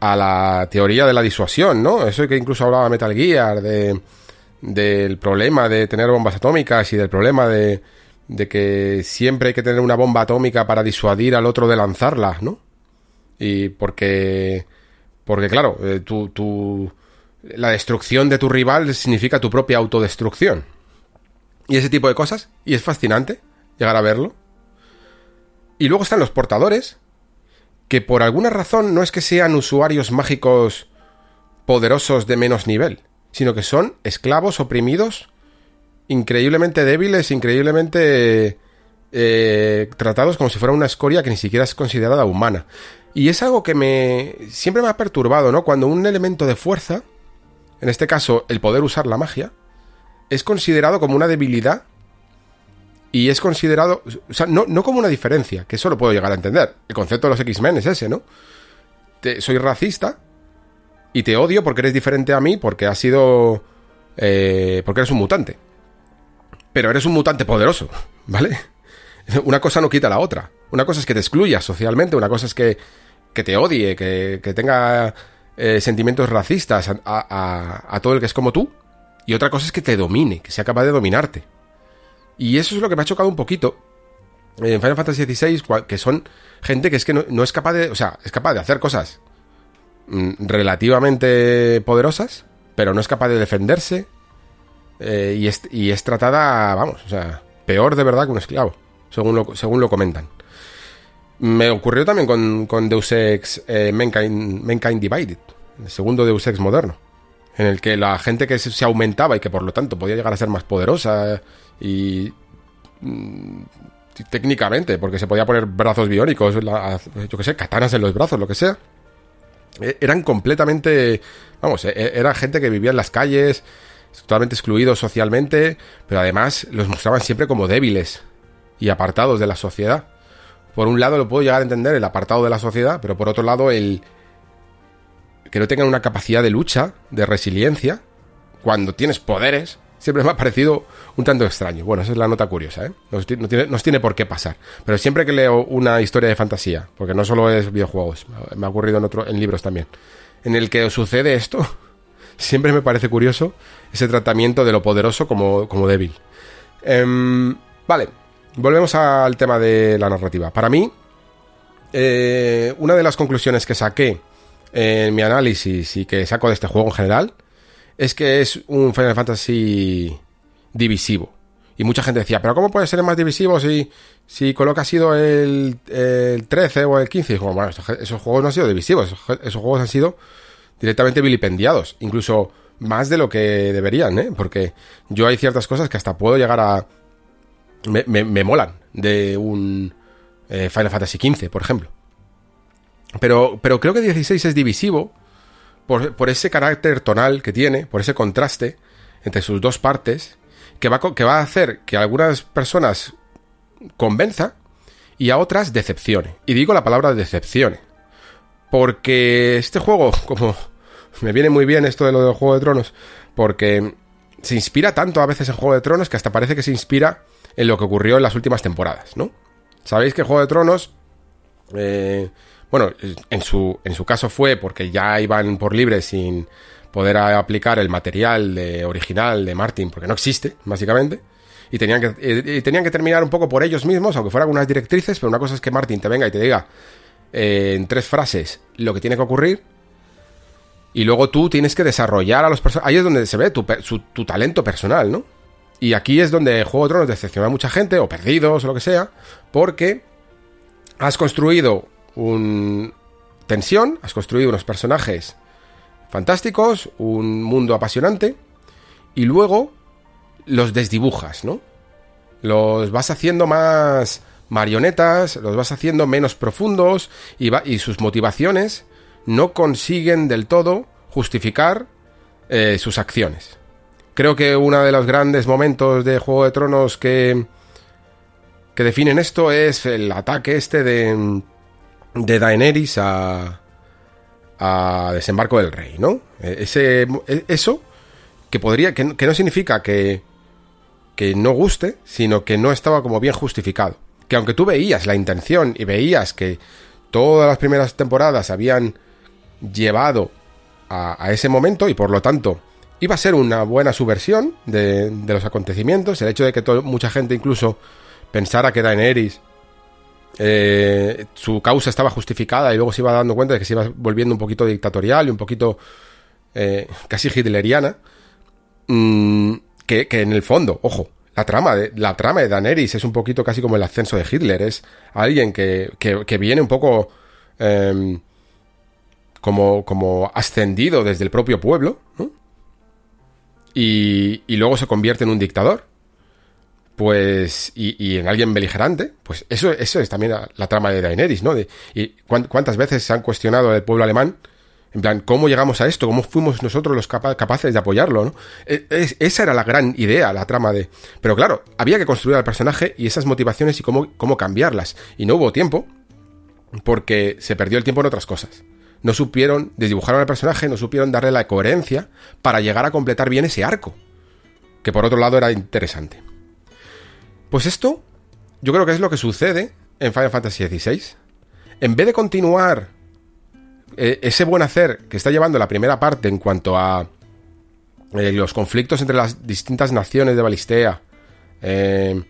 a la teoría de la disuasión, ¿no? Eso que incluso hablaba Metal Gear, de, del problema de tener bombas atómicas y del problema de, de que siempre hay que tener una bomba atómica para disuadir al otro de lanzarla, ¿no? Y porque, porque claro, eh, tu, tu, la destrucción de tu rival significa tu propia autodestrucción. Y ese tipo de cosas. Y es fascinante llegar a verlo. Y luego están los portadores, que por alguna razón no es que sean usuarios mágicos poderosos de menos nivel, sino que son esclavos oprimidos, increíblemente débiles, increíblemente eh, tratados como si fuera una escoria que ni siquiera es considerada humana. Y es algo que me siempre me ha perturbado, ¿no? Cuando un elemento de fuerza, en este caso el poder usar la magia, es considerado como una debilidad y es considerado, o sea, no, no como una diferencia, que eso lo puedo llegar a entender. El concepto de los X-Men es ese, ¿no? soy racista y te odio porque eres diferente a mí, porque has sido... Eh, porque eres un mutante. Pero eres un mutante poderoso, ¿vale? Una cosa no quita la otra. Una cosa es que te excluyas socialmente, una cosa es que, que te odie, que, que tenga eh, sentimientos racistas a, a, a todo el que es como tú. Y otra cosa es que te domine, que sea capaz de dominarte. Y eso es lo que me ha chocado un poquito en Final Fantasy XVI, que son gente que es que no, es capaz de, o sea, es capaz de hacer cosas mm, relativamente poderosas, pero no es capaz de defenderse eh, y, es, tratada, vamos, o sea, peor de verdad que un esclavo, según lo, según lo comentan. Me ocurrió también con, con Deus Ex eh, Mankind Divided, el segundo Deus Ex moderno, en el que la gente que se aumentaba y que por lo tanto podía llegar a ser más poderosa y mm, técnicamente, porque se podía poner brazos biónicos, yo que sé, katanas en los brazos, lo que sea. E, eran completamente, vamos, e, era gente que vivía en las calles, totalmente excluidos socialmente, pero además los mostraban siempre como débiles y apartados de la sociedad. Por un lado lo puedo llegar a entender el apartado de la sociedad, pero por otro lado el que no tengan una capacidad de lucha, de resiliencia, cuando tienes poderes, siempre me ha parecido un tanto extraño. Bueno, esa es la nota curiosa, ¿eh? No tiene, tiene por qué pasar. Pero siempre que leo una historia de fantasía, porque no solo es videojuegos, me ha ocurrido en, otro, en libros también, en el que sucede esto, siempre me parece curioso ese tratamiento de lo poderoso como, como débil. Em, vale, volvemos al tema de la narrativa. Para mí, eh, una de las conclusiones que saqué en mi análisis y que saco de este juego en general es que es un Final Fantasy divisivo. Y mucha gente decía, pero ¿cómo puede ser más divisivo si, si coloca ha sido el, el 13 o el 15? Y digo, bueno, esos juegos no han sido divisivos, esos, juegos han sido directamente vilipendiados, incluso más de lo que deberían, ¿eh? Porque yo hay ciertas cosas que hasta puedo llegar a... Me, me, molan de un eh, Final Fantasy XV, por ejemplo. Pero, pero creo que 16 es divisivo por, ese carácter tonal que tiene, por ese contraste entre sus dos partes, que va, que va a hacer que a algunas personas convenza y a otras decepcione. Y digo la palabra decepcione. Porque este juego, como me viene muy bien esto de lo del Juego de Tronos, porque se inspira tanto a veces en Juego de Tronos que hasta parece que se inspira en lo que ocurrió en las últimas temporadas, ¿no? Sabéis que Juego de Tronos eh, bueno, en su, en su caso fue porque ya iban por libre sin poder aplicar el material de, original de Martin, porque no existe, básicamente. Y tenían, que, tenían que terminar un poco por ellos mismos, aunque fueran unas directrices, pero una cosa es que Martin te venga y te diga, eh, en tres frases lo que tiene que ocurrir. Y luego tú tienes que desarrollar a los personajes. Ahí es donde se ve tu, tu, talento personal, ¿no? Y aquí es donde Juego de Tronos decepciona a mucha gente, o perdidos, o lo que sea, porque has construido un tensión, has construido unos personajes fantásticos, un mundo apasionante, y luego los desdibujas, ¿no? Los vas haciendo más marionetas, los vas haciendo menos profundos y, sus motivaciones no consiguen del todo justificar eh, sus acciones. Creo que uno de los grandes momentos de Juego de Tronos que, que definen esto es el ataque este de, de Daenerys a, a Desembarco del Rey, ¿no? E, ese, e, eso que podría, que, no significa que, que no guste, sino que no estaba como bien justificado. Que aunque tú veías la intención y veías que todas las primeras temporadas habían llevado a, ese momento y por lo tanto iba a ser una buena subversión de, de los acontecimientos, el hecho de que mucha gente incluso pensara que Daenerys eh, su causa estaba justificada y luego se iba dando cuenta de que se iba volviendo un poquito dictatorial y un poquito eh, casi hitleriana. Mm, que, en el fondo, ojo, la trama, de, la trama de Daenerys es un poquito casi como el ascenso de Hitler. Es alguien que, que, viene un poco em, como, como ascendido desde el propio pueblo y, y luego se convierte en un dictador pues y, en alguien beligerante, pues eso, eso es también la, trama de Daenerys, ¿no? Y cuántas veces se han cuestionado el pueblo alemán, en plan, ¿cómo llegamos a esto? ¿Cómo fuimos nosotros los capaces de apoyarlo, ¿no? E, esa era la gran idea, la trama de... Pero claro, había que construir al personaje y esas motivaciones y cómo, cómo cambiarlas. Y no hubo tiempo, porque se perdió el tiempo en otras cosas. No supieron, desdibujaron al personaje, no supieron darle la coherencia para llegar a completar bien ese arco. Que por otro lado era interesante. Pues esto, yo creo que es lo que sucede en Final Fantasy XVI. En vez de continuar eh, ese buen hacer que está llevando la primera parte en cuanto a eh, los conflictos entre las distintas naciones de Balistea, eh,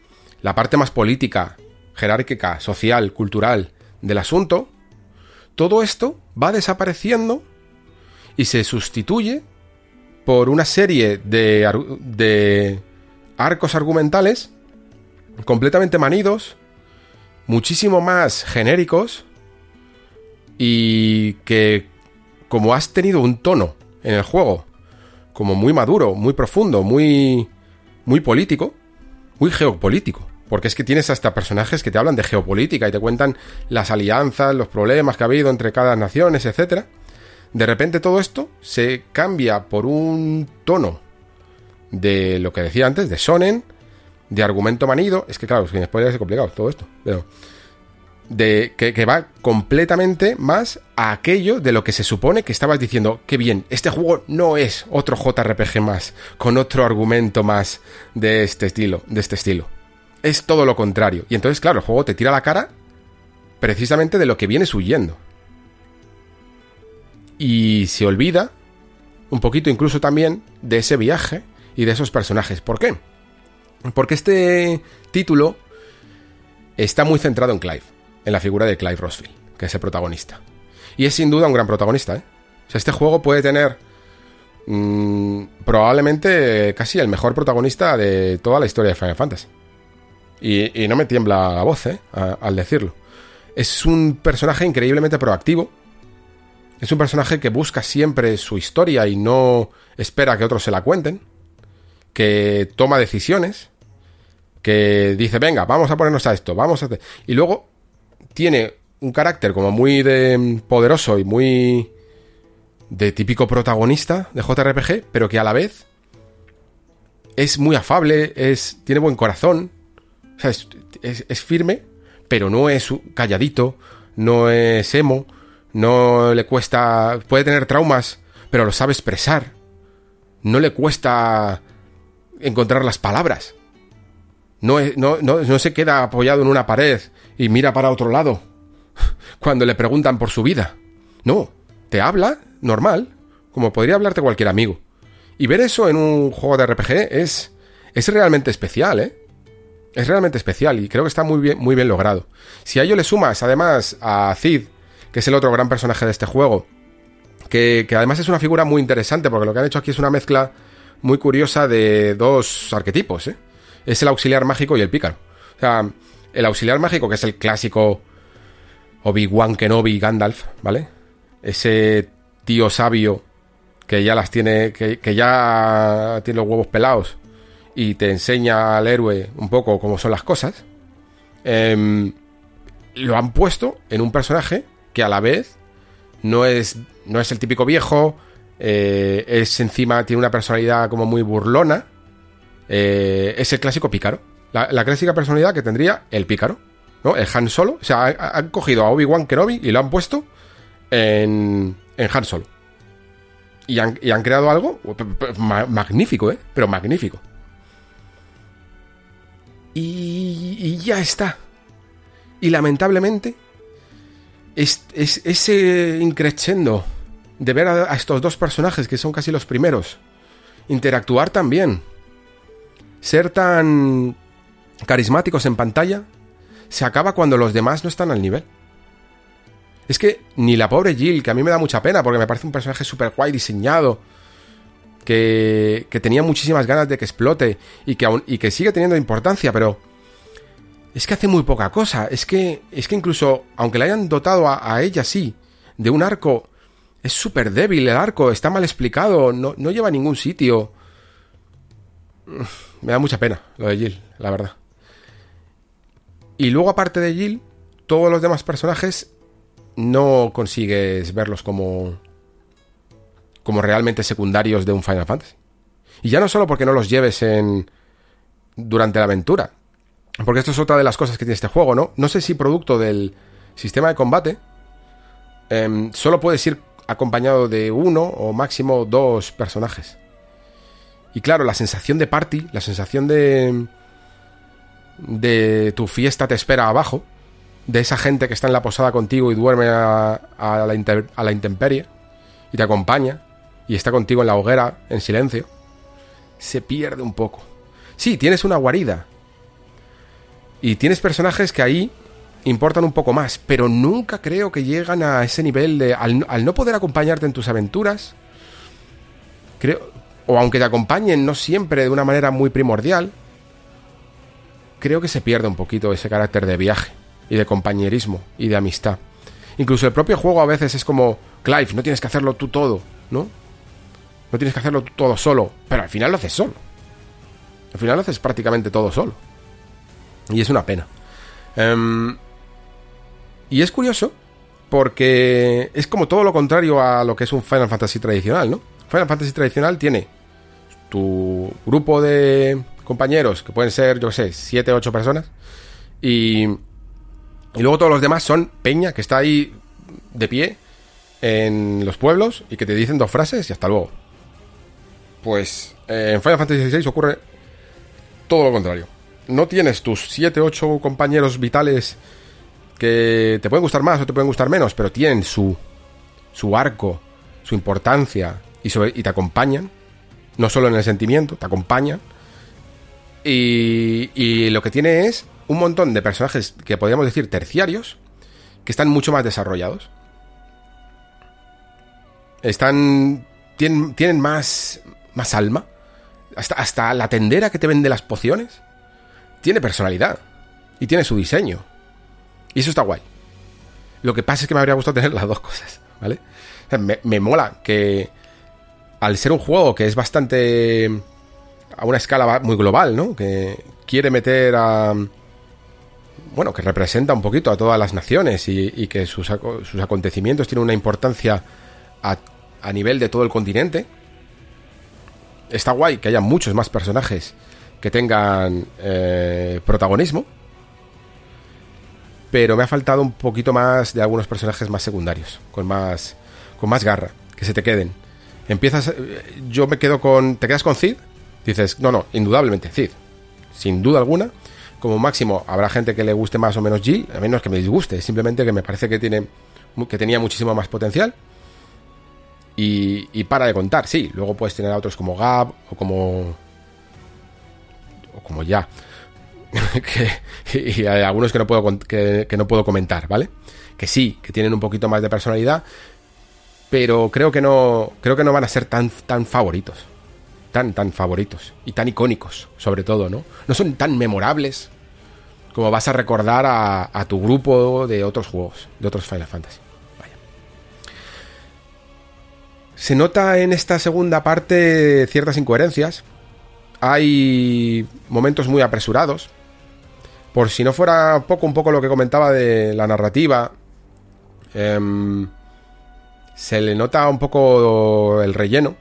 la parte más política, jerárquica, social, cultural del asunto, todo esto va desapareciendo y se sustituye por una serie de, de arcos argumentales completamente manidos, muchísimo más genéricos y que como has tenido un tono en el juego como muy maduro, muy profundo, muy muy político, muy geopolítico, porque es que tienes hasta personajes que te hablan de geopolítica y te cuentan las alianzas, los problemas que ha habido entre cada naciones, etcétera. De repente todo esto se cambia por un tono de lo que decía antes, de Sonen, de argumento manido. Es que, claro, sin spoilers es complicado todo esto. Pero. De, que, va completamente más a aquello de lo que se supone que estabas diciendo. Que bien, este juego no es otro JRPG más, con otro argumento más de este estilo. De este estilo. Es todo lo contrario. Y entonces, claro, el juego te tira la cara precisamente de lo que vienes huyendo. Y se olvida un poquito incluso también de ese viaje y de esos personajes. ¿Por qué? Porque este título está muy centrado en Clive, en la figura de Clive Rosfield, que es el protagonista. Y es sin duda un gran protagonista, ¿eh? O sea, este juego puede tener mm, probablemente casi el mejor protagonista de toda la historia de Final Fantasy. Y, no me tiembla la voz, ¿eh? al decirlo. Es un personaje increíblemente proactivo. Es un personaje que busca siempre su historia y no espera que otros se la cuenten que toma decisiones, que dice, venga, vamos a ponernos a esto, vamos a... Y luego tiene un carácter como muy de poderoso y muy de típico protagonista de JRPG, pero que a la vez es muy afable, es tiene buen corazón, o sea, es, es firme, pero no es calladito, no es emo, no le cuesta, puede tener traumas, pero lo sabe expresar, no le cuesta encontrar las palabras. No, no, no, se queda apoyado en una pared y mira para otro lado cuando le preguntan por su vida. No, te habla normal, como podría hablarte cualquier amigo. Y ver eso en un juego de RPG es, es realmente especial, ¿eh? Es realmente especial y creo que está muy bien, muy bien logrado. Si a ello le sumas además a Cid que es el otro gran personaje de este juego. Que, que además es una figura muy interesante, porque lo que han hecho aquí es una mezcla muy curiosa de dos arquetipos, ¿eh? Es el auxiliar mágico y el pícaro. O sea, el auxiliar mágico, que es el clásico Obi-Wan Kenobi Gandalf, ¿vale? Ese tío sabio que ya las tiene, que, ya tiene los huevos pelados y te enseña al héroe un poco cómo son las cosas, em, lo han puesto en un personaje que a la vez no es, no es el típico viejo, eh, es encima, tiene una personalidad como muy burlona, eh, es el clásico pícaro. La, clásica personalidad que tendría el pícaro, ¿no? El Han Solo. O sea, han, cogido a Obi-Wan Kenobi y lo han puesto en, en Han Solo. Y han, y han creado algo magnífico, ¿eh? Pero magnífico. Y, ya está. Y lamentablemente, es, es, ese increchendo de ver a, estos dos personajes, que son casi los primeros, interactuar también, ser tan carismáticos en pantalla, se acaba cuando los demás no están al nivel. Es que ni la pobre Jill, que a mí me da mucha pena porque me parece un personaje súper guay diseñado, que, que, tenía muchísimas ganas de que explote y que, y que sigue teniendo importancia, pero es que hace muy poca cosa. Es que, es que incluso, aunque le hayan dotado a, a ella sí de un arco es súper débil el arco, está mal explicado, no, no lleva a ningún sitio. Me da mucha pena lo de Jill, la verdad. Y luego, aparte de Jill, todos los demás personajes no consigues verlos como. como realmente secundarios de un Final Fantasy. Y ya no solo porque no los lleves en. durante la aventura. Porque esto es otra de las cosas que tiene este juego, ¿no? No sé si producto del sistema de combate. Em, solo puedes ir acompañado de uno o máximo dos personajes. Y claro, la sensación de party, la sensación de. de tu fiesta te espera abajo, de esa gente que está en la posada contigo y duerme a, la, a la intemperie, y te acompaña, y está contigo en la hoguera, en silencio, se pierde un poco. Sí, tienes una guarida. Y tienes personajes que ahí importan un poco más, pero nunca creo que llegan a ese nivel de... Al, no poder acompañarte en tus aventuras, creo... O aunque te acompañen no siempre de una manera muy primordial, creo que se pierde un poquito ese carácter de viaje y de compañerismo y de amistad. Incluso el propio juego a veces es como, Clive, no tienes que hacerlo tú todo, ¿no? No tienes que hacerlo tú todo solo, pero al final lo haces solo. Al final lo haces prácticamente todo solo. Y es una pena. Um, y es curioso porque es como todo lo contrario a lo que es un Final Fantasy tradicional, ¿no? Final Fantasy tradicional tiene tu grupo de compañeros, que pueden ser, yo sé, 7, 8 personas, y, y luego todos los demás son Peña, que está ahí de pie en los pueblos y que te dicen dos frases y hasta luego. Pues eh, en Final Fantasy XVI ocurre todo lo contrario. No tienes tus 7, 8 compañeros vitales que te pueden gustar más o te pueden gustar menos, pero tienen su, su arco, su importancia y, te acompañan, no solo en el sentimiento, te acompañan. Y, y lo que tiene es un montón de personajes que podríamos decir terciarios, que están mucho más desarrollados. Están. Tienen, tienen más. más alma. Hasta, hasta la tendera que te vende las pociones. Tiene personalidad. Y tiene su diseño. Y eso está guay. Lo que pasa es que me habría gustado tener las dos cosas, ¿vale? me, mola que al ser un juego que es bastante a una escala muy global, ¿no? Que quiere meter a... Bueno, que representa un poquito a todas las naciones y, que sus, acontecimientos tienen una importancia a, nivel de todo el continente. Está guay que haya muchos más personajes que tengan eh, protagonismo pero me ha faltado un poquito más de algunos personajes más secundarios, con más, con más garra, que se te queden. Empiezas, eh, yo me quedo con, ¿te quedas con Cid? Dices, no, no, indudablemente Cid, sin duda alguna. Como máximo habrá gente que le guste más o menos Jill, a menos que me disguste, simplemente que me parece que tiene, que tenía muchísimo más potencial. Y, y para de contar, sí, luego puedes tener a otros como Gab o como o como ya, que, y hay algunos que no puedo, que, no puedo comentar, ¿vale? que sí, que tienen un poquito más de personalidad, pero creo que no, creo que no van a ser tan, tan favoritos. Tan, tan favoritos. Y tan icónicos, sobre todo, ¿no? No son tan memorables como vas a recordar a, a tu grupo de otros juegos, de otros Final Fantasy. Se nota en esta segunda parte ciertas incoherencias. Hay momentos muy apresurados. Por si no fuera poco un poco lo que comentaba de la narrativa. Em, se le nota un poco el relleno.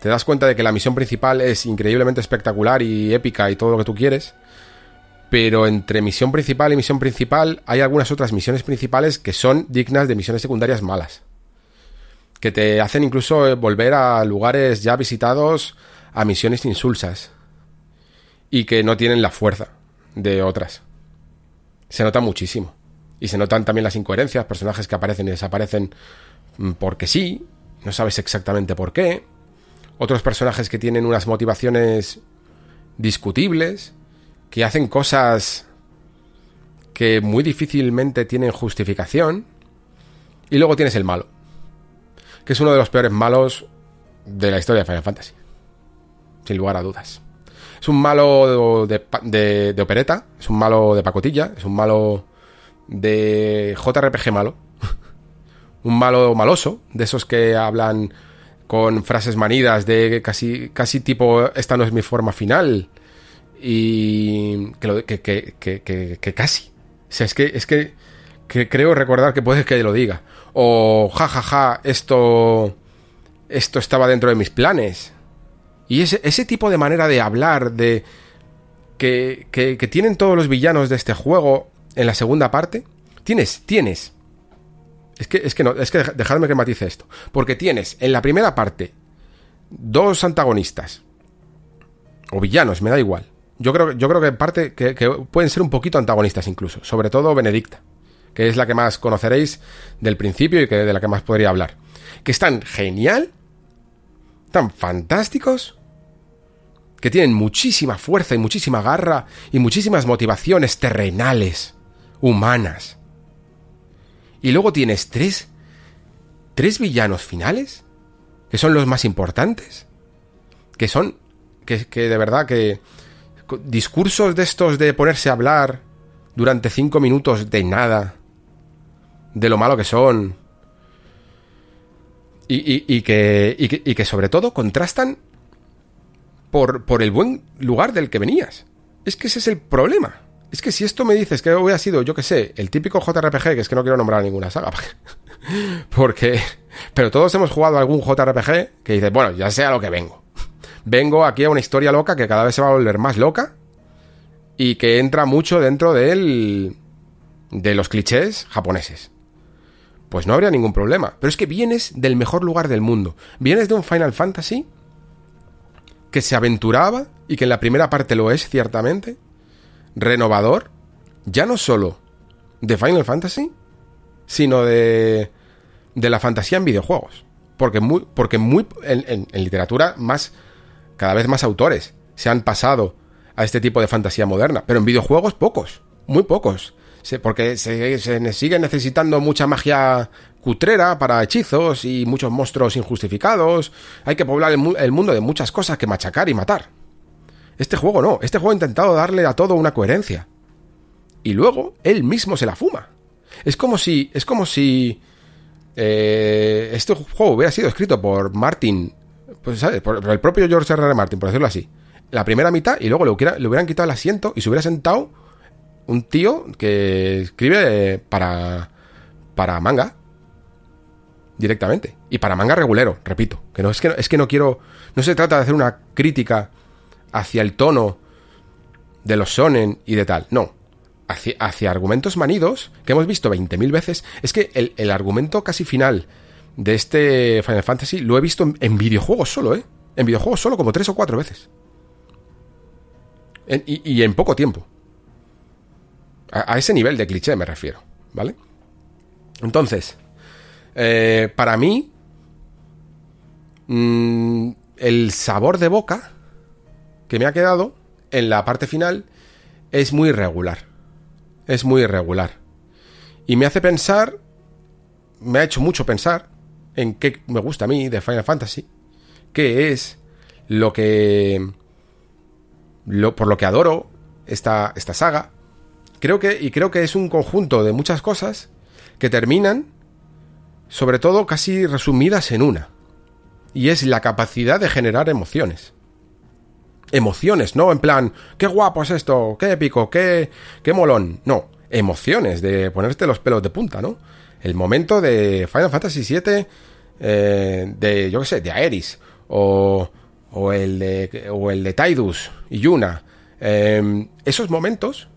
Te das cuenta de que la misión principal es increíblemente espectacular y épica y todo lo que tú quieres. Pero entre misión principal y misión principal hay algunas otras misiones principales que son dignas de misiones secundarias malas. Que te hacen incluso eh, volver a lugares ya visitados a misiones insulsas. Y que no tienen la fuerza de otras. Se nota muchísimo. Y se notan también las incoherencias, personajes que aparecen y desaparecen mm, porque sí, no sabes exactamente por qué. Otros personajes que tienen unas motivaciones discutibles, que hacen cosas que muy difícilmente tienen justificación. Y luego tienes el malo, que es uno de los peores malos de la historia de Final Fantasy. Sin lugar a dudas. Es un malo de, de, de opereta, es un malo de pacotilla, es un malo de JRPG malo. un malo maloso, de esos que hablan con frases manidas de casi, casi tipo, esta no es mi forma final. Y que, lo, que, que, que, casi. O sea, es que, es que creo recordar que puede que lo diga. O jajaja, ja, ja, esto, esto estaba dentro de mis planes. Y ese, ese tipo de manera de hablar, de que, que, tienen todos los villanos de este juego, en la segunda parte, tienes, tienes. Es que, es que no, es que dejadme que matice esto. Porque tienes en la primera parte dos antagonistas. O villanos, me da igual. Yo creo, yo creo que en parte que, que pueden ser un poquito antagonistas incluso. Sobre todo Benedicta. Que es la que más conoceréis del principio y que de la que más podría hablar. Que están genial. Tan fantásticos que tienen muchísima fuerza y muchísima garra y muchísimas motivaciones terrenales humanas. Y luego tienes tres, tres villanos finales, que son los más importantes, que son, que, de verdad que discursos de estos de ponerse a hablar durante cinco minutos de nada, de lo malo que son, y, y, que, y que sobre todo contrastan por, por el buen lugar del que venías. Es que ese es el problema. Es que si esto me dices que hubiera sido, yo que sé, el típico JRPG, que es que no quiero nombrar ninguna saga, porque... Pero todos hemos jugado algún JRPG que dice, bueno, ya sea lo que vengo. Vengo aquí a una historia loca que cada vez se va a volver más loca y que entra mucho dentro del... de los clichés japoneses. Pues no habría ningún problema. Pero es que vienes del mejor lugar del mundo. Vienes de un Final Fantasy que se aventuraba y que en la primera parte lo es ciertamente renovador, ya no solo de Final Fantasy, sino de, de la fantasía en videojuegos. Porque muy, porque muy en, en, en, literatura más, cada vez más autores se han pasado a este tipo de fantasía moderna, pero en videojuegos pocos, muy pocos. Porque se, sigue necesitando mucha magia cutrera para hechizos y muchos monstruos injustificados. Hay que poblar el, el mundo de muchas cosas que machacar y matar. Este juego no, este juego ha intentado darle a todo una coherencia. Y luego él mismo se la fuma. Es como si. Es como si. Eh, este juego hubiera sido escrito por Martin. Pues, ¿sabes? Por, el propio George R. R. Martin, por decirlo así. La primera mitad y luego le, hubiera, le hubieran quitado el asiento y se hubiera sentado un tío que escribe para. para manga. Directamente. Y para manga regulero, repito. Que no es que, es que no quiero. No se trata de hacer una crítica hacia el tono de los sonen y de tal. No. Hacia, hacia argumentos manidos que hemos visto 20.000 veces. Es que el, el, argumento casi final de este Final Fantasy lo he visto en, videojuegos solo, ¿eh? En videojuegos solo como tres o cuatro veces. Y, en poco tiempo. A, ese nivel de cliché me refiero, ¿vale? Entonces, eh, para mí, mmm, el sabor de boca que me ha quedado en la parte final es muy irregular. Es muy irregular. Y me hace pensar, me ha hecho mucho pensar en qué me gusta a mí de Final Fantasy, qué es lo que... Lo, por lo que adoro esta, esta saga. Creo que, y creo que es un conjunto de muchas cosas que terminan, sobre todo, casi resumidas en una. Y es la capacidad de generar emociones. Emociones, ¿no? En plan, qué guapo es esto, qué épico, qué, qué molón. No, emociones, de ponerte los pelos de punta, ¿no? El momento de Final Fantasy VII, eh, de, yo qué sé, de Aeris, o, o, el de, o el de Tidus y Yuna. Em, esos momentos,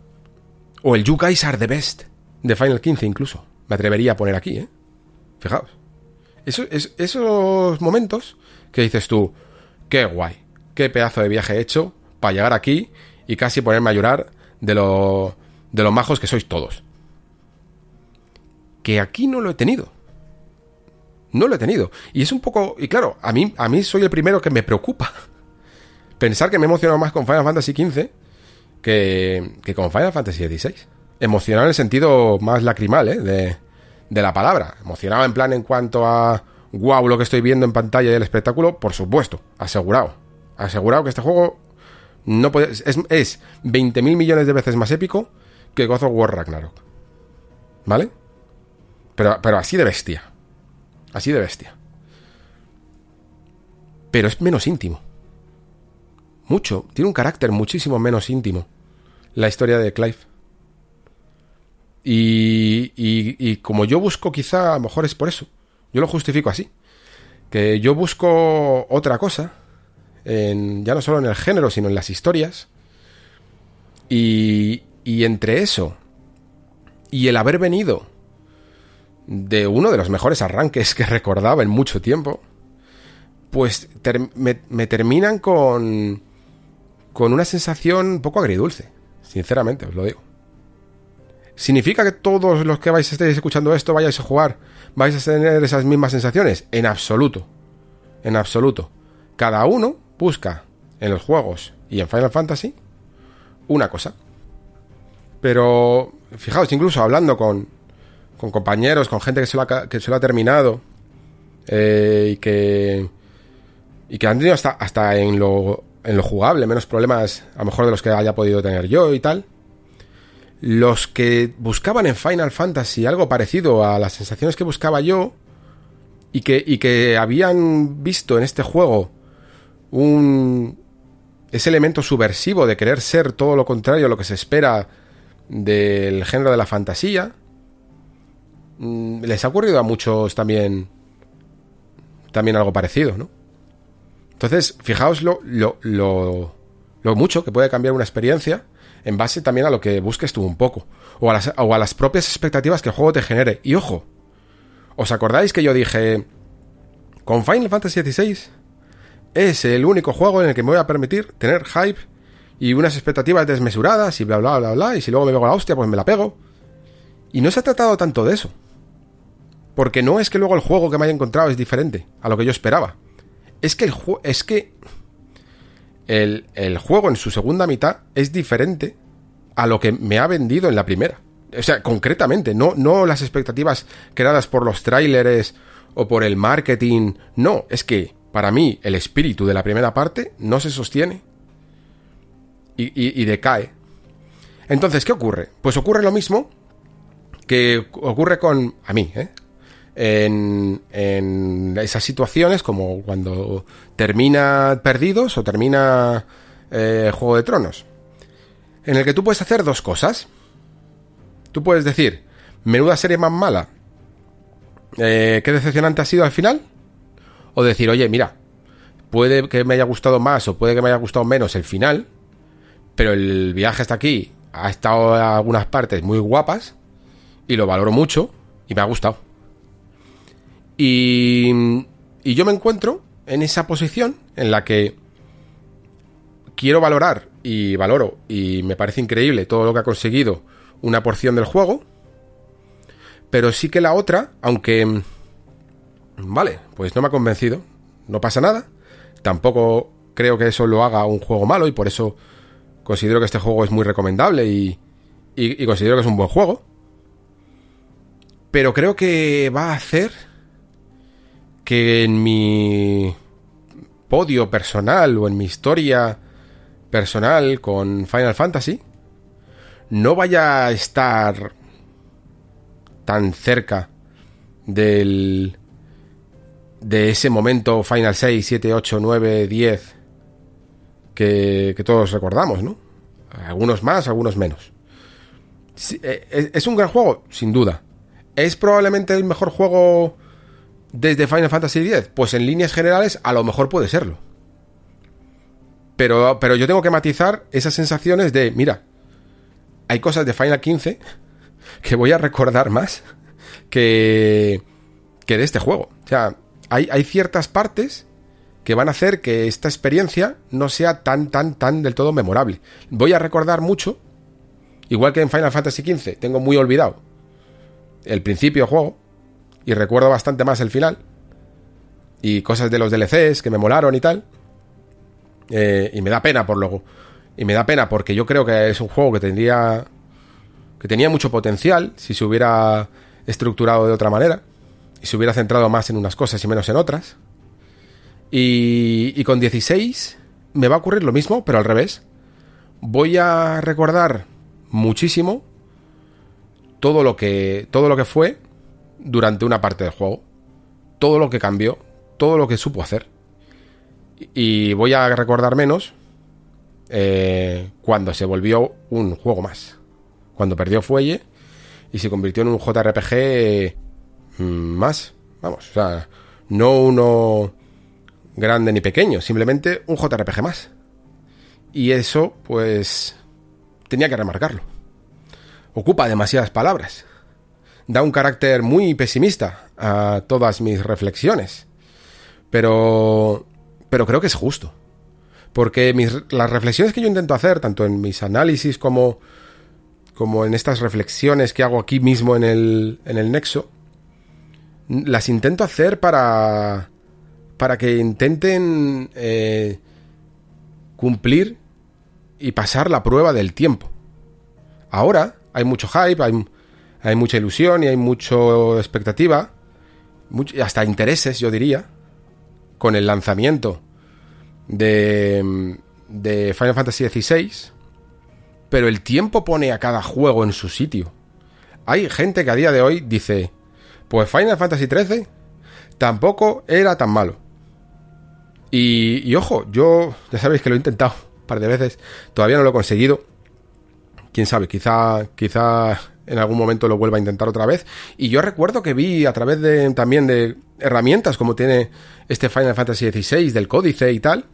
o el You Guys Are the Best de Final 15 incluso, me atrevería a poner aquí, ¿eh? Fijaos. esos momentos que dices tú, qué guay, qué pedazo de viaje he hecho para llegar aquí y casi ponerme a llorar de lo, de lo majos que sois todos. Que aquí no lo he tenido. No lo he tenido. Y es un poco. Y claro, a mí, a mí soy el primero que me preocupa. Pensar que me he emocionado más con Final Fantasy XV que, que con Final Fantasy XVI. Emocionado en el sentido más lacrimal, ¿eh? De, la palabra. Emocionado en plan en cuanto a. Wow, lo que estoy viendo en pantalla del espectáculo, por supuesto, asegurado. Asegurado que este juego no puede, es, es 20.000 millones de veces más épico que God of War Ragnarok. ¿Vale? Pero, pero así de bestia. Así de bestia. Pero es menos íntimo. Mucho. Tiene un carácter muchísimo menos íntimo. La historia de Clive. Y, y, y, como yo busco, quizá a lo mejor es por eso. Yo lo justifico así. Que yo busco otra cosa. En, ya no solo en el género, sino en las historias. Y, y entre eso y el haber venido de uno de los mejores arranques que recordaba en mucho tiempo, pues me, me, terminan con, con una sensación un poco agridulce, sinceramente, os lo digo. ¿Significa que todos los que vais a estar escuchando esto vayáis a jugar, vais a tener esas mismas sensaciones? En absoluto. En absoluto. Cada uno busca en los juegos y en Final Fantasy una cosa. Pero, fijaos, incluso hablando con, con compañeros, con gente que se lo ha, que se ha terminado, eh, y que y que han tenido hasta, hasta en, lo, en lo jugable menos problemas a lo mejor de los que haya podido tener yo y tal. Los que buscaban en Final Fantasy algo parecido a las sensaciones que buscaba yo y que, y que habían visto en este juego un ese elemento subversivo de querer ser todo lo contrario a lo que se espera del género de la fantasía. Mm, les ha ocurrido a muchos también también algo parecido, ¿no? Entonces, fijaos lo, mucho que puede cambiar una experiencia en base también a lo que busques tú un poco, o a, las, o a las propias expectativas que el juego te genere. Y ojo, ¿os acordáis que yo dije, con Final Fantasy XVI es el único juego en el que me voy a permitir tener hype y unas expectativas desmesuradas y bla bla bla bla y si luego me pego la hostia pues me la pego y no se ha tratado tanto de eso porque no es que luego el juego que me haya encontrado es diferente a lo que yo esperaba es que el juego es que el, el juego en su segunda mitad es diferente a lo que me ha vendido en la primera o sea concretamente no no las expectativas creadas por los tráileres o por el marketing no es que para mí el espíritu de la primera parte no se sostiene y, decae. Entonces, ¿qué ocurre? Pues ocurre lo mismo que ocurre con a mí, ¿eh? En, en, esas situaciones como cuando termina Perdidos o termina eh, Juego de Tronos, en el que tú puedes hacer dos cosas. Tú puedes decir, menuda serie más mala, eh, qué decepcionante ha sido al final, o decir, oye, mira, puede que me haya gustado más o puede que me haya gustado menos el final, pero el viaje hasta aquí ha estado en algunas partes muy guapas y lo valoro mucho y me ha gustado. Y, y yo me encuentro en esa posición en la que quiero valorar y valoro y me parece increíble todo lo que ha conseguido una porción del juego, pero sí que la otra, aunque... Vale, pues no me ha convencido, no pasa nada, tampoco creo que eso lo haga un juego malo y por eso considero que este juego es muy recomendable y, y, considero que es un buen juego. Pero creo que va a hacer que en mi podio personal o en mi historia personal con Final Fantasy no vaya a estar tan cerca del de ese momento Final 6, 7, 8, 9, 10 que, que todos recordamos, ¿no? Algunos más, algunos menos. Eh, ¿Es un gran juego? Sin duda. ¿Es probablemente el mejor juego desde Final Fantasy X? Pues en líneas generales a lo mejor puede serlo. Pero, pero yo tengo que matizar esas sensaciones de, mira, hay cosas de Final 15 que voy a recordar más que, que de este juego. O sea, hay, hay ciertas partes que van a hacer que esta experiencia no sea tan, tan, tan del todo memorable. Voy a recordar mucho, igual que en Final Fantasy XV, tengo muy olvidado el principio del juego y recuerdo bastante más el final y cosas de los DLCs que me molaron y tal. Eh, y me da pena por luego. Y me da pena porque yo creo que es un juego que tendría. que tenía mucho potencial si se hubiera estructurado de otra manera. Y se hubiera centrado más en unas cosas y menos en otras. Y, y con 16 me va a ocurrir lo mismo, pero al revés. Voy a recordar muchísimo todo lo que. todo lo que fue durante una parte del juego. Todo lo que cambió. Todo lo que supo hacer. Y voy a recordar menos eh, cuando se volvió un juego más. Cuando perdió fuelle y se convirtió en un JRPG mm, más. Vamos, o sea, no uno grande ni pequeño, simplemente un JRPG más. Y eso, pues, tenía que remarcarlo. Ocupa demasiadas palabras. Da un carácter muy pesimista a todas mis reflexiones. Pero pero creo que es justo. Porque las reflexiones que yo intento hacer, tanto en mis análisis como, como en estas reflexiones que hago aquí mismo en el, en el nexo, las intento hacer para, para que intenten eh, cumplir y pasar la prueba del tiempo. Ahora hay mucho hype, hay, hay mucha ilusión y hay mucha expectativa, hasta intereses, yo diría, con el lanzamiento de, de Final Fantasy XVI, pero el tiempo pone a cada juego en su sitio. Hay gente que a día de hoy dice, pues Final Fantasy XIII tampoco era tan malo. Y, ojo, yo ya sabéis que lo he intentado un par de veces, todavía no lo he conseguido. Quién sabe, quizá, quizá en algún momento lo vuelva a intentar otra vez. Y yo recuerdo que vi a través de también de herramientas como tiene este Final Fantasy XVI, del códice y tal,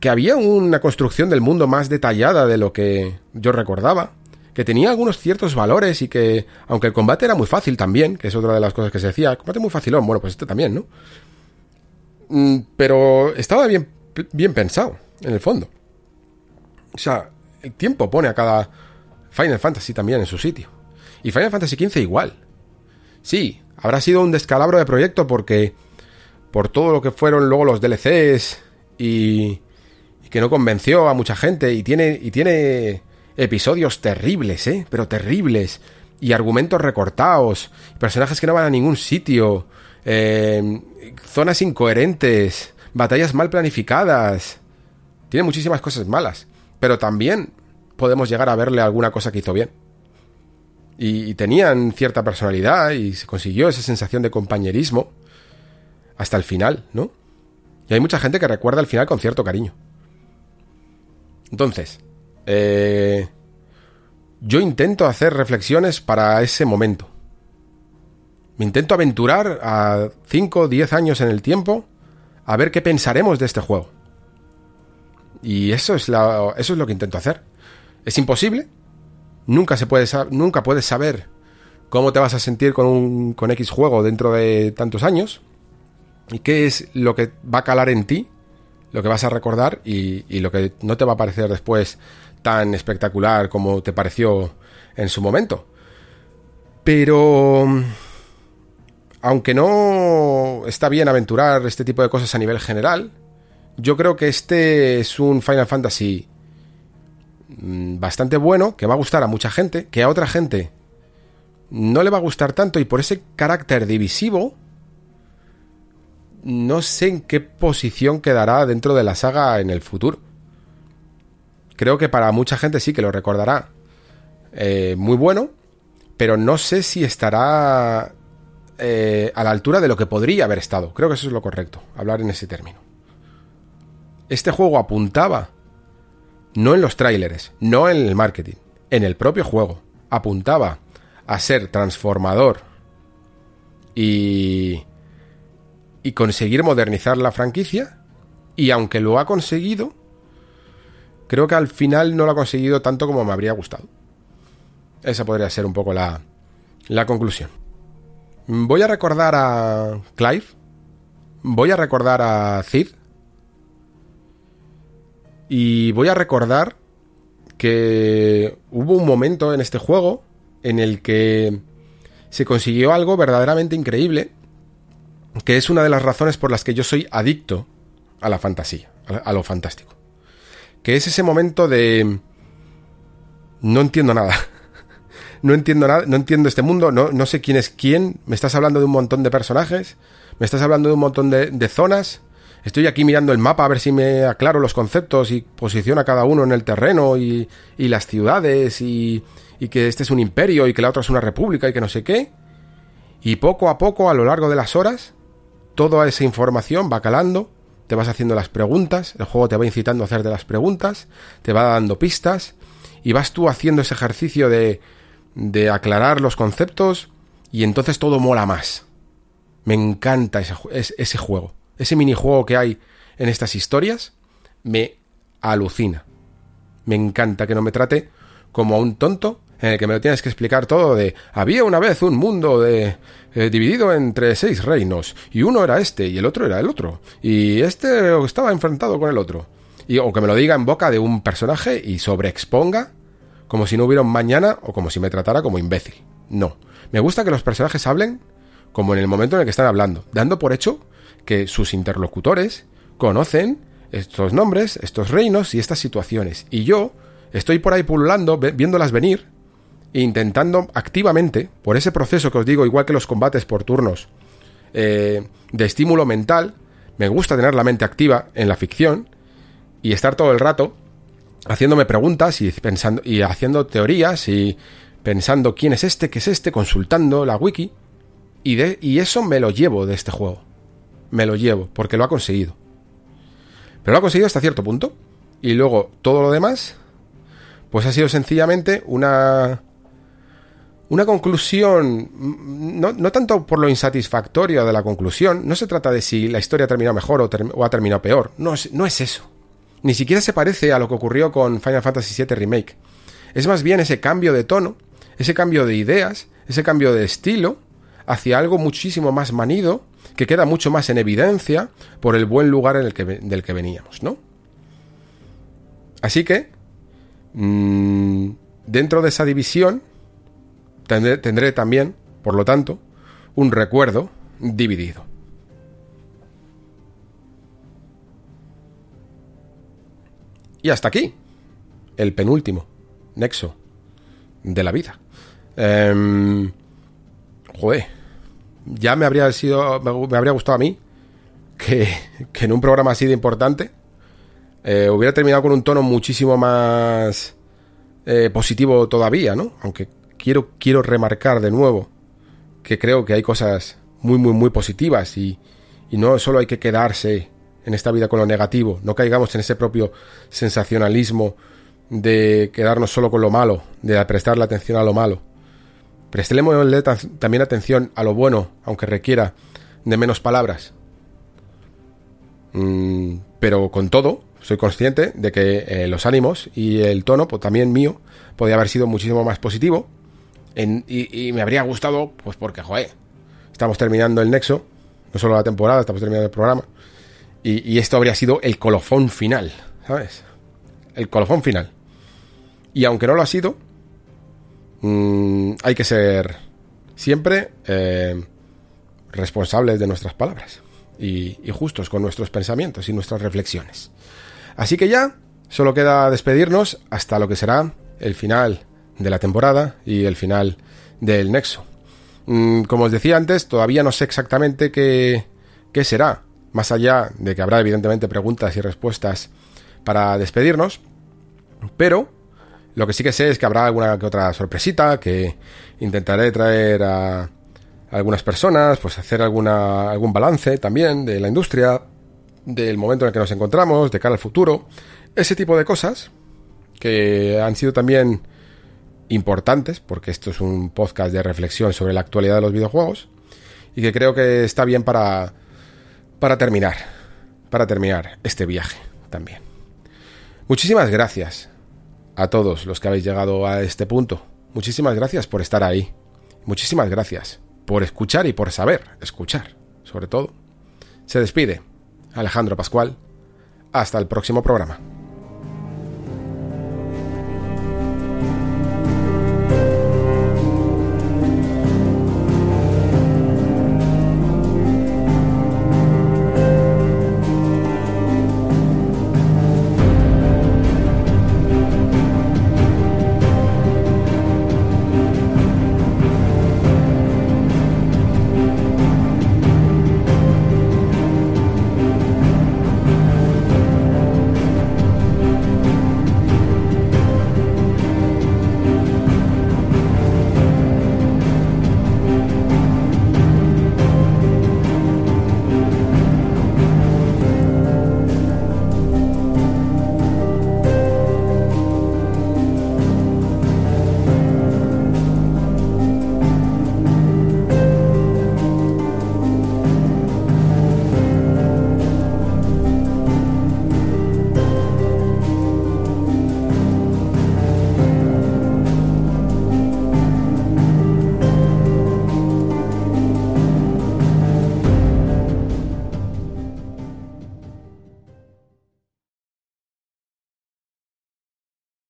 que había una construcción del mundo más detallada de lo que yo recordaba, que tenía algunos ciertos valores y que, aunque el combate era muy fácil también, que es otra de las cosas que se decía, combate muy facilón, bueno, pues este también, ¿no? Mm, pero estaba bien, bien pensado, en el fondo. O sea, el tiempo pone a cada Final Fantasy también en su sitio. Y Final Fantasy XV igual. Sí, habrá sido un descalabro de proyecto porque por todo lo que fueron luego los DLCs y, y que no convenció a mucha gente y tiene, y tiene episodios terribles, ¿eh? Pero terribles. Y argumentos recortados, personajes que no van a ningún sitio, eh, zonas incoherentes, batallas mal planificadas. Tiene muchísimas cosas malas, pero también podemos llegar a verle alguna cosa que hizo bien. Y, tenían cierta personalidad y se consiguió esa sensación de compañerismo hasta el final, ¿no? Y hay mucha gente que recuerda el final con cierto cariño. Entonces, eh, yo intento hacer reflexiones para ese momento. Me intento aventurar a 5 o 10 años en el tiempo a ver qué pensaremos de este juego. Y eso es, eso es lo que intento hacer. Es imposible. Nunca, se puede, nunca puedes saber cómo te vas a sentir con, un, con X juego dentro de tantos años. Y qué es lo que va a calar en ti lo que vas a recordar y, lo que no te va a parecer después tan espectacular como te pareció en su momento. Pero... Aunque no está bien aventurar este tipo de cosas a nivel general, yo creo que este es un Final Fantasy bastante bueno, que va a gustar a mucha gente, que a otra gente no le va a gustar tanto y por ese carácter divisivo no sé en qué posición quedará dentro de la saga en el futuro. Creo que para mucha gente sí que lo recordará eh, muy bueno, pero no sé si estará eh, a la altura de lo que podría haber estado. Creo que eso es lo correcto, hablar en ese término. Este juego apuntaba, no en los tráileres, no en el marketing, en el propio juego, apuntaba a ser transformador y y conseguir modernizar la franquicia. Y aunque lo ha conseguido, creo que al final no lo ha conseguido tanto como me habría gustado. Esa podría ser un poco la, la conclusión. Voy a recordar a Clive. Voy a recordar a Cid. Y voy a recordar que hubo un momento en este juego en el que se consiguió algo verdaderamente increíble que es una de las razones por las que yo soy adicto a la fantasía, a lo fantástico. Que es ese momento de... No entiendo nada. No entiendo nada, no entiendo este mundo, no, no sé quién es quién. Me estás hablando de un montón de personajes, me estás hablando de un montón de, zonas. Estoy aquí mirando el mapa a ver si me aclaro los conceptos y posiciona cada uno en el terreno y, las ciudades y, que este es un imperio y que la otra es una república y que no sé qué. Y poco a poco, a lo largo de las horas, toda esa información va calando, te vas haciendo las preguntas, el juego te va incitando a hacerte las preguntas, te va dando pistas y vas tú haciendo ese ejercicio de, de aclarar los conceptos y entonces todo mola más. Me encanta ese juego. Ese minijuego que hay en estas historias me alucina. Me encanta que no me trate como a un tonto en el que me lo tienes que explicar todo de había una vez un mundo de eh, dividido entre seis reinos y uno era este y el otro era el otro y este estaba enfrentado con el otro y o que me lo diga en boca de un personaje y sobreexponga como si no hubiera un mañana o como si me tratara como imbécil. No, me gusta que los personajes hablen como en el momento en el que están hablando, dando por hecho que sus interlocutores conocen estos nombres, estos reinos y estas situaciones y yo estoy por ahí pululando viéndolas venir intentando activamente, por ese proceso que os digo, igual que los combates por turnos, eh, de estímulo mental, me gusta tener la mente activa en la ficción y estar todo el rato haciéndome preguntas y pensando y haciendo teorías y pensando quién es este, qué es este, consultando la wiki y de y eso me lo llevo de este juego. Me lo llevo porque lo ha conseguido. Pero lo ha conseguido hasta cierto punto y luego todo lo demás pues ha sido sencillamente una una conclusión, no, no, tanto por lo insatisfactorio de la conclusión, no se trata de si la historia ha terminado mejor o, ha terminado peor, no es, no es eso. Ni siquiera se parece a lo que ocurrió con Final Fantasy VII Remake. Es más bien ese cambio de tono, ese cambio de ideas, ese cambio de estilo, hacia algo muchísimo más manido, que queda mucho más en evidencia por el buen lugar en el que, del que veníamos, ¿no? Así que, mmm, dentro de esa división, tendré, también, por lo tanto, un recuerdo dividido. Y hasta aquí, el penúltimo nexo de la vida. Eh, joder, ya me habría sido, me, habría gustado a mí que, en un programa así de importante eh, hubiera terminado con un tono muchísimo más eh, positivo todavía, ¿no? Aunque quiero, quiero remarcar de nuevo que creo que hay cosas muy, muy, muy positivas y, y no solo hay que quedarse en esta vida con lo negativo, no caigamos en ese propio sensacionalismo de quedarnos solo con lo malo, de prestarle atención a lo malo. Prestemos también atención a lo bueno, aunque requiera de menos palabras. Mm, pero con todo, soy consciente de que eh, los ánimos y el tono, pues, también mío, podría haber sido muchísimo más positivo y, me habría gustado, pues porque, joder, estamos terminando el nexo, no solo la temporada, estamos terminando el programa. Y, esto habría sido el colofón final, ¿sabes? El colofón final. Y aunque no lo ha sido, mm, hay que ser siempre eh, responsables de nuestras palabras y, y justos con nuestros pensamientos y nuestras reflexiones. Así que ya, solo queda despedirnos hasta lo que será el final de la temporada y el final del Nexo. Mm, como os decía antes, todavía no sé exactamente qué, qué será, más allá de que habrá evidentemente preguntas y respuestas para despedirnos, pero lo que sí que sé es que habrá alguna que otra sorpresita, que intentaré traer a algunas personas, pues hacer alguna, algún balance también de la industria, del momento en el que nos encontramos, de cara al futuro, ese tipo de cosas que han sido también importantes, porque esto es un podcast de reflexión sobre la actualidad de los videojuegos, y que creo que está bien para, para terminar, para terminar este viaje también. Muchísimas gracias a todos los que habéis llegado a este punto. Muchísimas gracias por estar ahí. Muchísimas gracias por escuchar y por saber escuchar, sobre todo. Se despide Alejandro Pascual. Hasta el próximo programa.